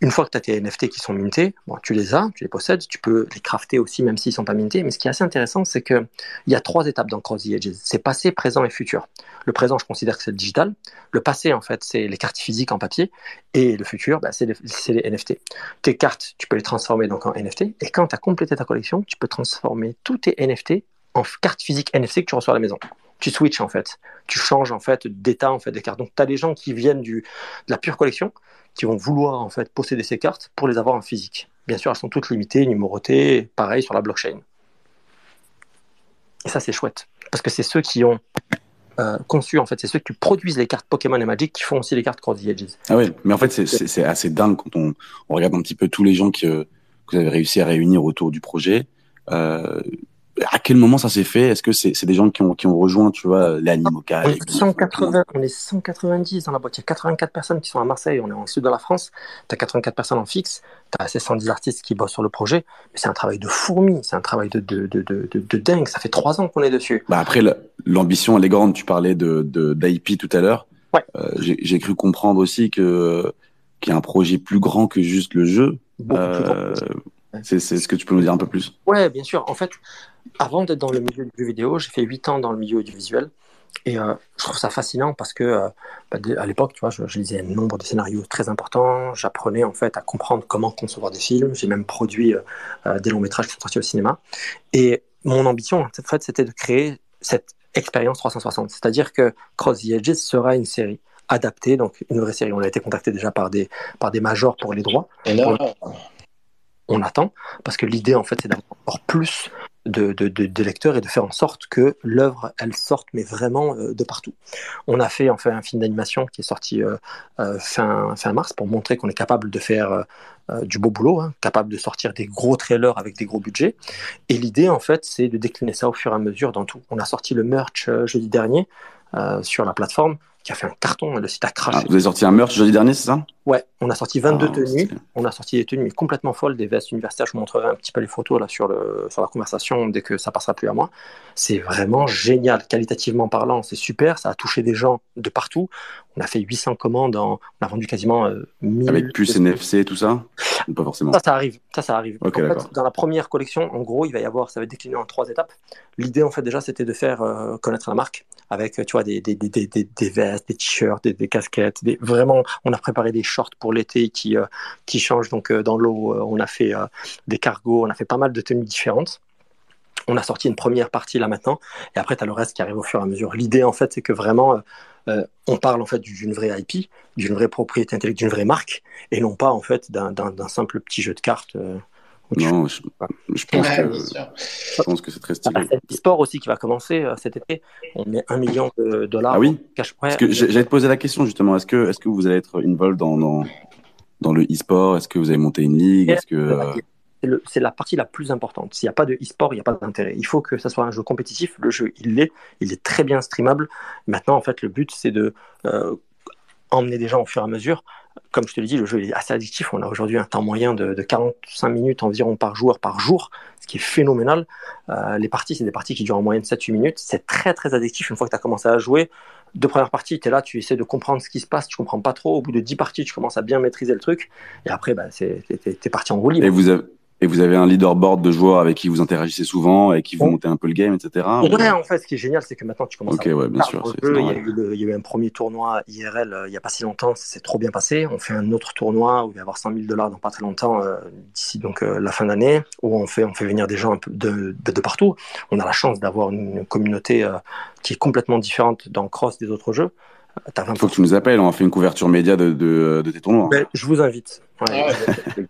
Une fois que tu as tes NFT qui sont mintés, bon, tu les as, tu les possèdes, tu peux les crafter aussi même s'ils sont pas mintés. Mais ce qui est assez intéressant, c'est que il y a trois étapes dans Cross the Edges. C'est passé, présent et futur. Le présent, je considère que c'est le digital. Le passé, en fait, c'est les cartes physiques en papier. Et le futur, bah, c'est les, NFT. Tes cartes, tu peux les transformer donc en NFT. Et quand tu as complété ta collection, tu peux transformer tous tes NFT en cartes physiques NFC que tu reçois à la maison. Tu switches en fait, tu changes en fait d'état en fait des cartes. Donc tu as des gens qui viennent du, de la pure collection qui vont vouloir en fait posséder ces cartes pour les avoir en physique. Bien sûr, elles sont toutes limitées, numérotées, pareil sur la blockchain. Et ça c'est chouette parce que c'est ceux qui ont euh, conçu en fait, c'est ceux qui produisent les cartes Pokémon et Magic qui font aussi les cartes the Edges. Ah ouais, mais en fait, c'est- assez dingue quand on, regarde un petit peu tous les gens que, que vous avez réussi à réunir autour du projet. Euh, à quel moment ça s'est fait? Est-ce que c'est des gens qui ont, qui ont rejoint, tu vois, On est, Glyphes, 180, on est 190 dans la boîte. Il y a 84 personnes qui sont à Marseille. On est en sud de la France. Tu as 84 personnes en fixe. Tu as ces 110 artistes qui bossent sur le projet. Mais c'est un travail de fourmi. C'est un travail de, de, de, de, dingue. Ça fait trois ans qu'on est dessus. Bah après, l'ambition, elle est grande. Tu parlais de- d'IP tout à l'heure. Ouais. Euh, J'ai cru comprendre aussi que qu'il y a un projet plus grand que juste le jeu. Beaucoup plus grand. C'est ce que tu peux nous dire un peu plus? Ouais, bien sûr. En fait, avant d'être dans le milieu du jeu vidéo, j'ai fait 8 ans dans le milieu du visuel. Et euh, je trouve ça fascinant parce que euh, bah, à l'époque, tu vois, je, je lisais un nombre de scénarios très importants. J'apprenais en fait à comprendre comment concevoir des films. J'ai même produit euh, des longs métrages qui sont sortis au cinéma. Et mon ambition, en fait, c'était de créer cette expérience 360. C'est-à-dire que Cross the Edges sera une série adaptée, donc une vraie série. On a été contacté déjà par des, par des majors pour les droits Énorme. On attend, parce que l'idée, en fait, c'est d'avoir encore plus de, lecteurs et de faire en sorte que l'œuvre, elle sorte, mais vraiment euh, de partout. On a fait, en fait, un film d'animation qui est sorti euh, euh, fin, fin mars pour montrer qu'on est capable de faire du beau boulot, hein, capable de sortir des gros trailers avec des gros budgets. Et l'idée, en fait, c'est de décliner ça au fur et à mesure dans tout. On a sorti le merch jeudi dernier sur la plateforme, qui a fait un carton, le site a Ah, craché. Vous avez sorti un merch jeudi dernier, c'est ça? Ouais, on a sorti 22 Ah, tenues. On a sorti des tenues complètement folles, des vestes universitaires. Je vous montrerai un petit peu les photos là sur, le, sur la conversation dès que ça passera plus à moi. C'est vraiment génial, qualitativement parlant. C'est super. Ça a touché des gens de partout. On a fait 800 commandes. En, on a vendu quasiment euh, 1000. Avec plus NFC, tout ça? Ou Pas forcément? Ça, ça arrive. Ça, ça arrive. En fait, dans la première collection, en gros, il va y avoir, ça va être décliné en trois étapes. L'idée, en fait, déjà, c'était de faire euh, connaître la marque avec, tu vois, des, des, des, des, des- vestes, des t-shirts, des, casquettes. Vraiment, on a préparé des shorts pour l'été qui, euh, qui changent. Donc, euh, dans l'eau, euh, on a fait des cargos, on a fait pas mal de tenues différentes. On a sorti une première partie là maintenant, et après, tu as le reste qui arrive au fur et à mesure. L'idée, en fait, c'est que vraiment, on parle en fait d'une vraie IP, d'une vraie propriété intellectuelle, d'une vraie marque, et non pas en fait d'un- simple petit jeu de cartes. Non, je, je pense Ouais, que je pense que c'est très Ah bah, stylé. c'est le sport aussi qui va commencer euh, cet été. On met un million de dollars. Ah oui cash. Ouais, que j'allais te poser la question justement. Est-ce que est-ce que vous allez être involved dans dans, dans le e-sport? Est-ce que vous avez monté une ligue? Est-ce que euh, c'est le- c'est la partie la plus importante. S'il n'y a pas de e-sport, il n'y a pas d'intérêt. Il faut que ça soit un jeu compétitif. Le jeu, il l'est. Il est très bien streamable. Maintenant, en fait, le but, c'est de euh, emmener des gens au fur et à mesure. Comme je te l'ai dit, le jeu est assez addictif. On a aujourd'hui un temps moyen de, de 45 minutes environ par joueur par jour, ce qui est phénoménal. Euh, les parties, c'est des parties qui durent en moyenne 7-8 minutes. C'est très, très addictif. Une fois que tu as commencé à jouer, deux premières parties, tu es là, tu essaies de comprendre ce qui se passe, tu comprends pas trop. Au bout de 10 parties, tu commences à bien maîtriser le truc. Et après, bah, t'es t'es parti en roue et vous avez et vous avez un leaderboard de joueurs avec qui vous interagissez souvent et qui vous montez un peu le game, etc. ou- Ouais, en fait, ce qui est génial, c'est que maintenant tu commences Ok, à ouais, bien sûr, c'est- jeu. c'est Il y, a eu le- il y a eu un premier tournoi IRL euh, il n'y a pas si longtemps, ça s'est trop bien passé. On fait un autre tournoi où il va y avoir 100 000 dollars dans pas très longtemps, euh, d'ici donc euh, la fin d'année, où on fait, on fait venir des gens un peu de, de, de partout. On a la chance d'avoir une communauté qui est complètement différente dans Cross des autres jeux. T'as 20 Il faut que tu nous appelles. On a fait une couverture média de de, de tes tournois. Mais je vous invite. Ouais,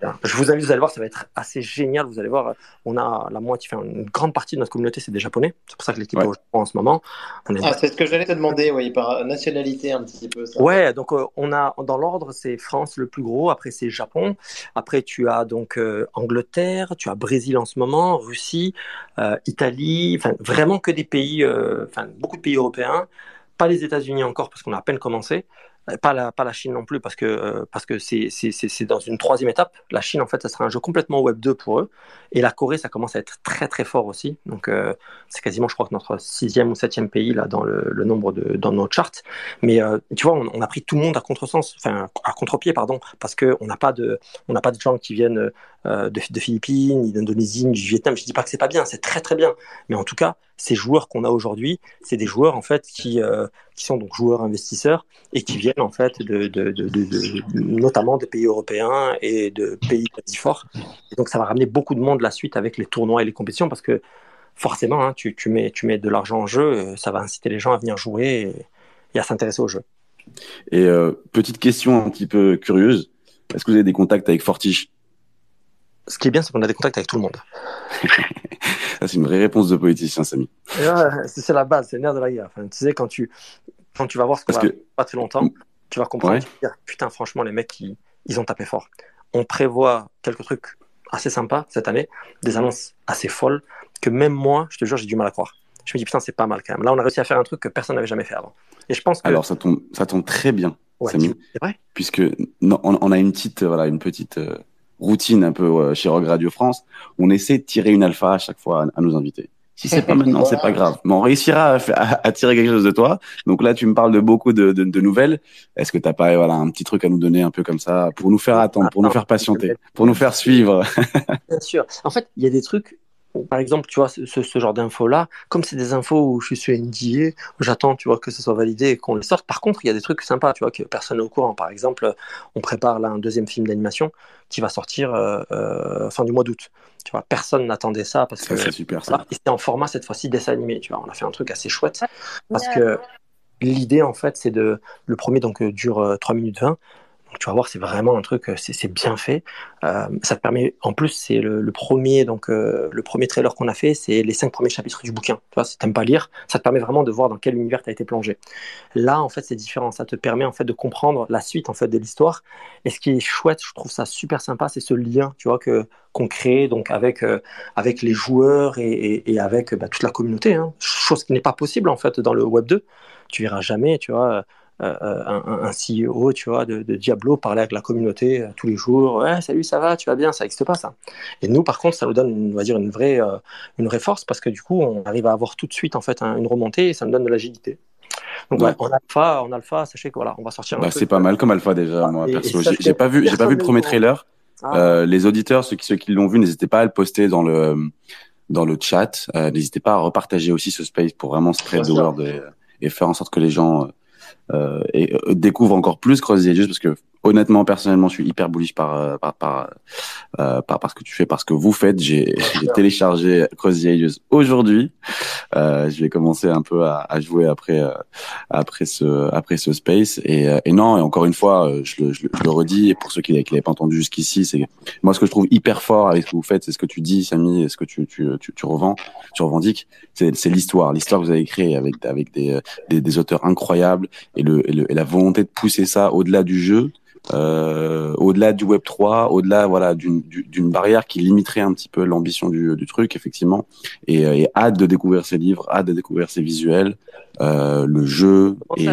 Ah je vous invite, vous allez voir, ça va être assez génial. Vous allez voir, on a la moitié, enfin, une grande partie de notre communauté, c'est des Japonais. C'est pour ça que l'équipe Ouais. est au Japon en ce moment. Ah, c'est ce que j'allais te demander, oui, par nationalité un petit peu. Ça. Ouais, donc euh, on a dans l'ordre, c'est France le plus gros, après c'est Japon, après tu as donc euh, Angleterre, tu as Brésil en ce moment, Russie, euh, Italie, enfin vraiment que des pays, euh, enfin beaucoup de pays européens, pas les États-Unis encore parce qu'on a à peine commencé. pas la, pas la Chine non plus, parce que euh, parce que c'est dans une troisième étape. La Chine, en fait, ça sera un jeu complètement Web 2 pour eux. Et la Corée, ça commence à être très très fort aussi. Donc euh, c'est quasiment, je crois, que notre sixième ou septième pays là dans le, nombre de dans nos charts. Mais euh, tu vois, on, a pris tout le monde à contresens, enfin à contre-pied, pardon, parce que on n'a pas de on n'a pas de gens qui viennent euh, de, de Philippines, ni d'Indonésie, ni du Vietnam. Je dis pas que c'est pas bien, c'est très très bien. Mais en tout cas, ces joueurs qu'on a aujourd'hui, c'est des joueurs en fait qui euh, qui sont donc joueurs investisseurs et qui viennent en fait de, de, de, de- de- notamment des pays européens et de pays quasi forts. Et donc ça va ramener beaucoup de monde la suite avec les tournois et les compétitions parce que forcément, hein, tu, tu, mets, tu mets de l'argent en jeu, euh, ça va inciter les gens à venir jouer et, et à s'intéresser au jeu. Et euh, petite question un petit peu curieuse. Est-ce que vous avez des contacts avec Fortiche? Ce qui est bien, c'est qu'on a des contacts avec tout le monde. C'est une vraie réponse de politicien, Samy. C'est la base, c'est le nerf de la guerre. Enfin, tu sais, quand tu, quand tu vas voir ce qu'on va que pas très longtemps, tu vas comprendre, Ouais. tu vas dire, putain, franchement, les mecs, ils, ils ont tapé fort. On prévoit quelques trucs assez sympas cette année, des annonces assez folles, que même moi, je te jure, j'ai du mal à croire. Je me dis, putain, c'est pas mal quand même. Là, on a réussi à faire un truc que personne n'avait jamais fait avant. Et je pense que. alors ça tombe, ça tombe très bien, Ouais, Samy, c'est vrai puisque non, on, on a une petite, euh, voilà, une petite euh, routine un peu chez Rogue Radio France. On essaie de tirer une alpha à chaque fois à, à nos invités. Si c'est pas maintenant, c'est pas grave. Mais on réussira à, fa- à- à tirer quelque chose de toi. Donc là, tu me parles de beaucoup de, de, de nouvelles. Est-ce que t'as pas, voilà, un petit truc à nous donner un peu comme ça pour nous faire attendre, pour nous faire patienter, pour nous faire suivre? Bien sûr. En fait, il y a des trucs, par exemple, tu vois, ce, genre d'infos-là, comme c'est des infos où je suis NDA, j'attends, tu vois, que ce soit validé et qu'on les sorte. Par contre, il y a des trucs sympas, tu vois, que personne n'est au courant. Par exemple, on prépare là un deuxième film d'animation qui va sortir euh, euh, fin du mois d'août. Tu vois, personne n'attendait ça parce Ça, que c'est super, ça. et c'était en format cette fois-ci dessin animé. Tu vois, on a fait un truc assez chouette parce que l'idée, en fait, c'est de. Le premier donc euh, dure euh, 3 minutes 20. Tu vas voir, c'est vraiment un truc, euh, c'est bien fait. Euh, ça te permet, en plus, c'est le, premier, donc euh, le premier trailer qu'on a fait, c'est les cinq premiers chapitres du bouquin. Tu vois, si t'aimes pas lire, ça te permet vraiment de voir dans quel univers tu as été plongé. Là, en fait, c'est différent. Ça te permet en fait de comprendre la suite en fait de l'histoire. Et ce qui est chouette, je trouve ça super sympa, c'est ce lien, tu vois, que qu'on crée donc avec avec les joueurs et avec bah, toute la communauté. Hein. Chose qui n'est pas possible en fait dans le Web 2. Tu verras jamais, tu vois. Euh, un, CEO, tu vois, de, de Diablo parler avec la communauté euh, tous les jours. Salut, ça va, tu vas bien, ça n'existe pas ça. Et nous, par contre, ça nous donne, une- on va dire, une vraie, euh, une vraie force parce que du coup, on arrive à avoir tout de suite en fait un- une remontée et ça nous donne de l'agilité. Donc Ouais. ouais, en alpha, en alpha, sachez que voilà, on va sortir. Bah, c'est pas mal comme alpha déjà, moi et- perso. J'ai pas vu, j'ai pas vu le premier trailer. Ah, les auditeurs, ceux qui, ceux qui l'ont vu, n'hésitez pas à le poster dans le dans le chat. N'hésitez pas à repartager aussi ce space pour vraiment spread the word et, et faire en sorte que les gens et, euh, découvrent encore plus Cross the parce que honnêtement, personnellement, je suis hyper bullish par euh, par par, euh, par par ce que tu fais, par ce que vous faites. J'ai téléchargé Cross the Ages aujourd'hui. Euh, je vais commencer un peu à, à jouer après euh, après ce après ce space et, euh, et non et encore une fois euh, je le, je le, je le redis et pour ceux qui qui l'avaient pas entendu jusqu'ici c'est moi ce que je trouve hyper fort avec ce que vous faites c'est ce que tu dis Samy et ce que tu tu tu, tu revends tu revendiques c'est c'est l'histoire l'histoire que vous avez créée avec avec des, des des auteurs incroyables et le et, le, et la volonté de pousser ça au-delà du jeu euh, au-delà du Web 3, au-delà voilà d'une du- d'une barrière qui limiterait un petit peu l'ambition du, du truc effectivement, et, euh, et hâte de découvrir ces livres, hâte de découvrir ces visuels, euh, le jeu et,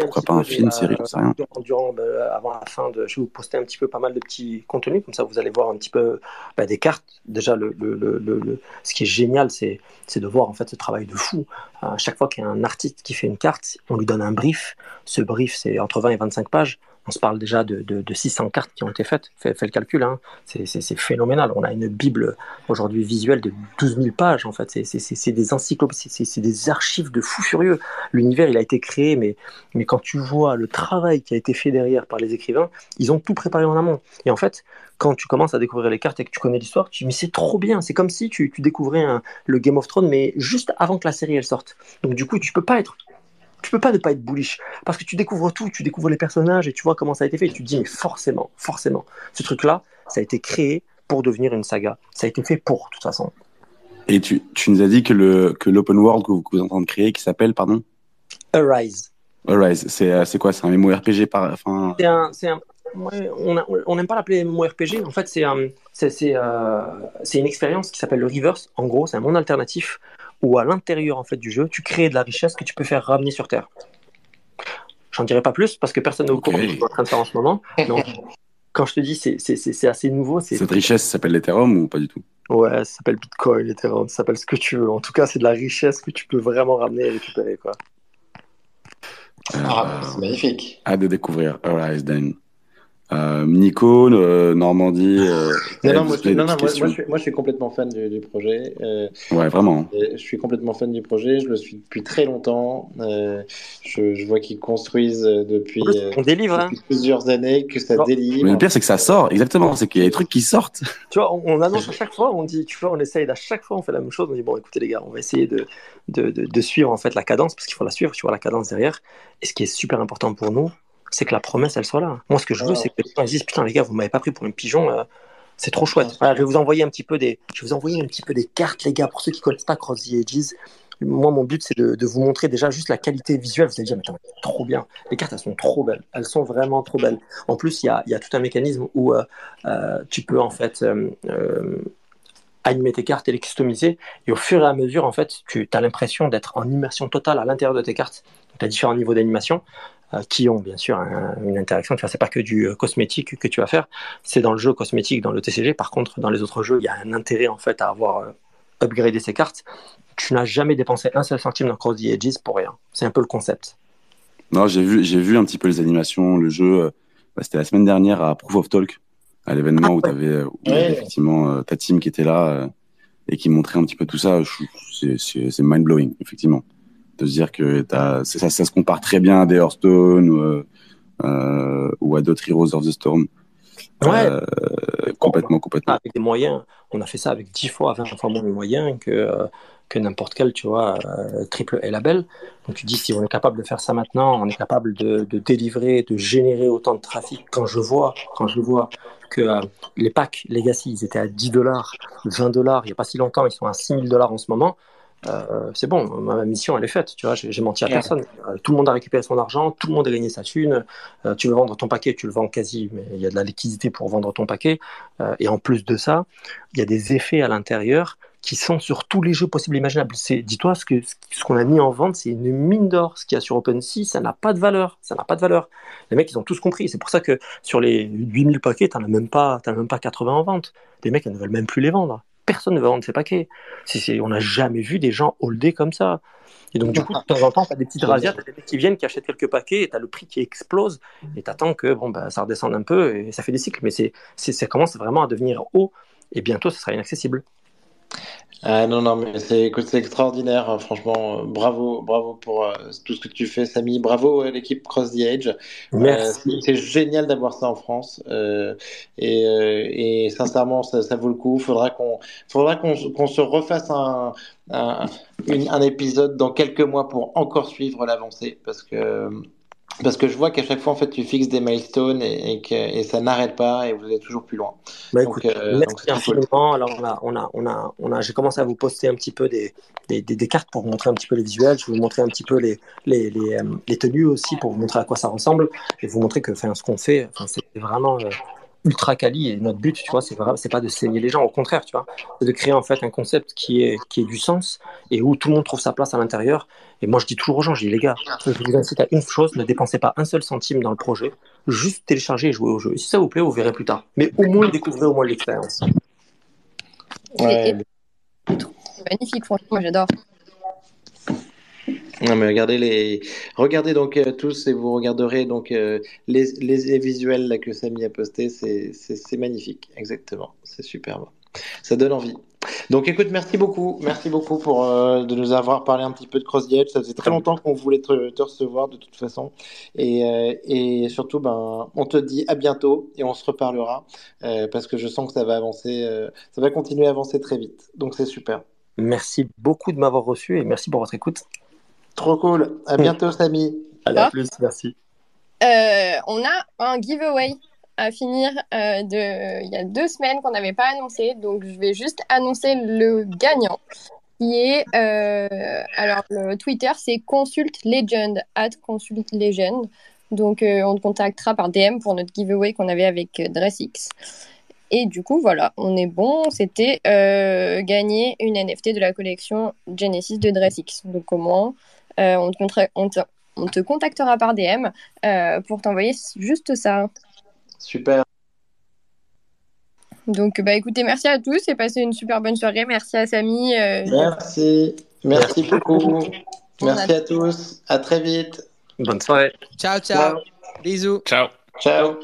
pourquoi pas un film, série, j'en sais rien. durant- avant la fin de, je vais vous poster un petit peu pas mal de petits contenus, comme ça vous allez voir un petit peu bah, des cartes. Déjà, le, le, le, le- le- ce qui est génial, c'est c'est de voir en fait ce travail de fou. À chaque fois qu'il y a un artiste qui fait une carte, on lui donne un brief. Ce brief, c'est entre 20 et 25 pages. On se parle déjà de, de, de 600 cartes qui ont été faites. Fais, le calcul, hein. c'est phénoménal. On a une bible aujourd'hui visuelle de 12 000 pages en fait. C'est- des encyclopédies, c'est des archives de fous furieux. L'univers, il a été créé, mais quand tu vois le travail qui a été fait derrière par les écrivains, ils ont tout préparé en amont. Et en fait, quand tu commences à découvrir les cartes et que tu connais l'histoire, tu dis mais c'est trop bien. C'est comme si tu, tu découvrais un- le Game of Thrones, mais juste avant que la série elle sorte. Donc du coup, tu peux pas être, tu peux pas ne pas être bullish parce que tu découvres tout, tu découvres les personnages et tu vois comment ça a été fait. Et tu te dis mais forcément, forcément, ce truc-là, ça a été créé pour devenir une saga. Ça a été fait pour, de toute façon. Et tu, tu nous as dit que le que l'open world que vous, que vous êtes en train de créer, qui s'appelle pardon, Arise. Arise, c'est euh, quoi, c'est un MMORPG par, enfin, C'est un, c'est un- ouais, on n'aime pas l'appeler MMORPG. En fait, c'est euh, c'est une expérience qui s'appelle le Reverse. En gros, c'est un monde alternatif où à l'intérieur en fait du jeu, tu crées de la richesse que tu peux faire ramener sur Terre. J'en dirai pas plus parce que personne n'est au courant de ce qu'on est en train de faire en ce moment. Donc, quand je te dis c'est c'est- c'est- c'est assez nouveau, Cette richesse s'appelle l'Ethereum ou pas du tout? Ouais, ça s'appelle Bitcoin, Ethereum, ça s'appelle ce que tu veux. En tout cas, c'est de la richesse que tu peux vraiment ramener et récupérer quoi. Ah, c'est magnifique. Hâte de découvrir. Then. Euh, Nico, euh, Normandie. Euh, Non, non, moi, je, non, des non, moi, moi, je suis, moi, je suis complètement fan du, du projet. Euh, Ouais, vraiment. je suis complètement fan du projet. Je le suis depuis très longtemps. Euh, je, je vois qu'ils construisent depuis, on délivre, hein. depuis plusieurs années, que ça Non. Mais délivre. le pire, c'est que ça sort, exactement. C'est qu'il y a des trucs qui sortent. Tu vois, on, on annonce à chaque fois, on dit, tu vois, on essaye à chaque fois, on fait la même chose. On dit, bon, écoutez les gars, on va essayer de, de, de, de suivre en fait la cadence, parce qu'il faut la suivre, tu vois, la cadence derrière. Et ce qui est super important pour nous, c'est que la promesse, elle soit là. Moi, ce que je veux, c'est que les gens disent, putain, les gars, vous m'avez pas pris pour une pigeon, euh, c'est trop chouette. Voilà, je vais vous envoyer un petit peu des, je vais vous envoyer un petit peu des cartes, les gars, pour ceux qui connaissent pas Cross the Ages. Moi, mon but, c'est de, de vous montrer déjà juste la qualité visuelle. Vous allez dire, mais attends, trop bien. Les cartes, elles sont trop belles. Elles sont vraiment trop belles. En plus, il y a, y a tout un mécanisme où euh, euh, tu peux, en fait, euh, animer tes cartes et les customiser. Et au fur et à mesure, en fait, tu as l'impression d'être en immersion totale à l'intérieur de tes cartes. Tu as différents niveaux d'animation qui ont bien sûr un- une interaction. Tu vois, c'est pas que du euh, cosmétique que tu vas faire. C'est dans le jeu cosmétique, dans le TCG. Par contre, dans les autres jeux, il y a un intérêt en fait à avoir euh, upgradé ces cartes. Tu n'as jamais dépensé un seul centime dans Cross the Edges pour rien. C'est un peu le concept. Non, j'ai vu, j'ai vu un petit peu les animations, le jeu. euh, bah, C'était la semaine dernière à Proof of Talk, à l'événement où tu avais Ouais. effectivement euh, ta team qui était là euh, et qui montrait un petit peu tout ça. Je- C'est, c'est, c'est mind blowing, effectivement, de se dire que t'as, c'est- ça, ça se compare très bien à des Hearthstone ou, euh, ou à d'autres Heroes of the Storm. Ouais. Euh, complètement, complètement. avec des moyens. On a fait ça avec 10 fois, 20 fois moins de moyens que, euh, que n'importe quel, tu vois, triple A label. Donc tu dis, si on est capable de faire ça maintenant, on est capable de, de délivrer, de générer autant de trafic. Quand je vois, quand je vois que euh, les packs Legacy, ils étaient à 10 dollars, 20 dollars, il n'y a pas si longtemps, ils sont à 6000 dollars en ce moment. Euh, c'est bon, ma mission elle est faite, tu vois, j'ai menti à personne. Euh, tout le monde a récupéré son argent, tout le monde a gagné sa thune. Euh, tu veux vendre ton paquet, tu le vends quasi, mais il y a de la liquidité pour vendre ton paquet. Et en plus de ça, il y a des effets à l'intérieur qui sont sur tous les jeux possibles et imaginables. Dis-toi, ce que ce qu'on a mis en vente, c'est une mine d'or. Ce qu'il y a sur OpenSea, ça n'a pas de valeur. Ça n'a pas de valeur. Les mecs, ils ont tous compris. C'est pour ça que sur les 8000 paquets, t'en as même pas, as même pas 80 en vente. Les mecs, ils ne veulent même plus les vendre. Personne ne veut vendre ces paquets. On n'a jamais vu des gens holder comme ça. Et donc, du coup, de temps en temps, t'as des petites razzias, t'as des mecs qui viennent, qui achètent quelques paquets, et t'as le prix qui explose, et t'attends que, bon, bah, ça redescende un peu, et ça fait des cycles. Mais c'est, c'est, ça commence vraiment à devenir haut, et bientôt, ce sera inaccessible. Ah non, non, mais c'est écoute, c'est extraordinaire, hein, franchement. euh, bravo, bravo pour euh, tout ce que tu fais, Samy. Bravo à l'équipe Cross the Edge. Euh, Merci. c'est c'est génial d'avoir ça en France. euh, et, et sincèrement, ça, ça vaut le coup. Faudra qu'on faudra qu'on qu'on se refasse un, un, une- un épisode dans quelques mois pour encore suivre l'avancée. Parce que, parce que je vois qu'à chaque fois, en fait, tu fixes des milestones et, et, que, et ça n'arrête pas et vous êtes toujours plus loin. Bah, Donc, écoute, euh, donc cool. Alors, a, on a, on a, on a, j'ai commencé à vous poster un petit peu des, des, des, des cartes pour vous montrer un petit peu les visuels. Je vais vous montrer un petit peu les, les, les, euh, les tenues aussi pour vous montrer à quoi ça ressemble et vous montrer que, enfin, ce qu'on fait, c'est vraiment euh, ultra quali et notre but, tu vois, c'est c'est pas de saigner les gens. Au contraire, tu vois, c'est de créer en fait un concept qui est, qui ait du sens et où tout le monde trouve sa place à l'intérieur. Et moi, je dis toujours aux gens, je dis les gars, je vous incite à une chose, ne dépensez pas un seul centime dans le projet, juste téléchargez et jouez au jeu. Et si ça vous plaît, vous verrez plus tard. Mais au moins découvrez au moins l'expérience. Ouais, magnifique, franchement, moi, j'adore. Non, mais regardez les, regardez donc euh, tous et vous regarderez donc euh, les, les, visuels que Samy a posté, c'est magnifique, exactement, c'est superbe, ça donne envie. Donc écoute, merci beaucoup, merci beaucoup pour euh, de nous avoir parlé un petit peu de Cross. Ça faisait très longtemps qu'on voulait te, recevoir de toute façon, et et surtout ben on te dit à bientôt et on se reparlera parce que je sens que ça va avancer, ça va continuer à avancer très vite. Donc c'est super, Merci beaucoup de m'avoir reçu et merci pour votre écoute. Trop cool. À bientôt, Samy. Allez, à Ah. plus, merci. Euh, on a un giveaway à finir euh, de il y a deux semaines qu'on n'avait pas annoncé, donc je vais juste annoncer le gagnant qui est euh, alors le Twitter c'est Consult Legend at Consult Legend. Donc euh, on te contactera par DM pour notre giveaway qu'on avait avec DressX. Et du coup voilà, on est bon. C'était euh, gagner une NFT de la collection Genesis de DressX. Donc comment on te contra- on te- on te contactera par DM euh, pour t'envoyer juste ça. Super. Donc, bah écoutez, merci à tous et passez une super bonne soirée. Merci à Samy. euh, Merci. Merci beaucoup. Merci à tous. À très vite. Bonne soirée. Ciao, ciao. Bisous. Ciao. Ciao.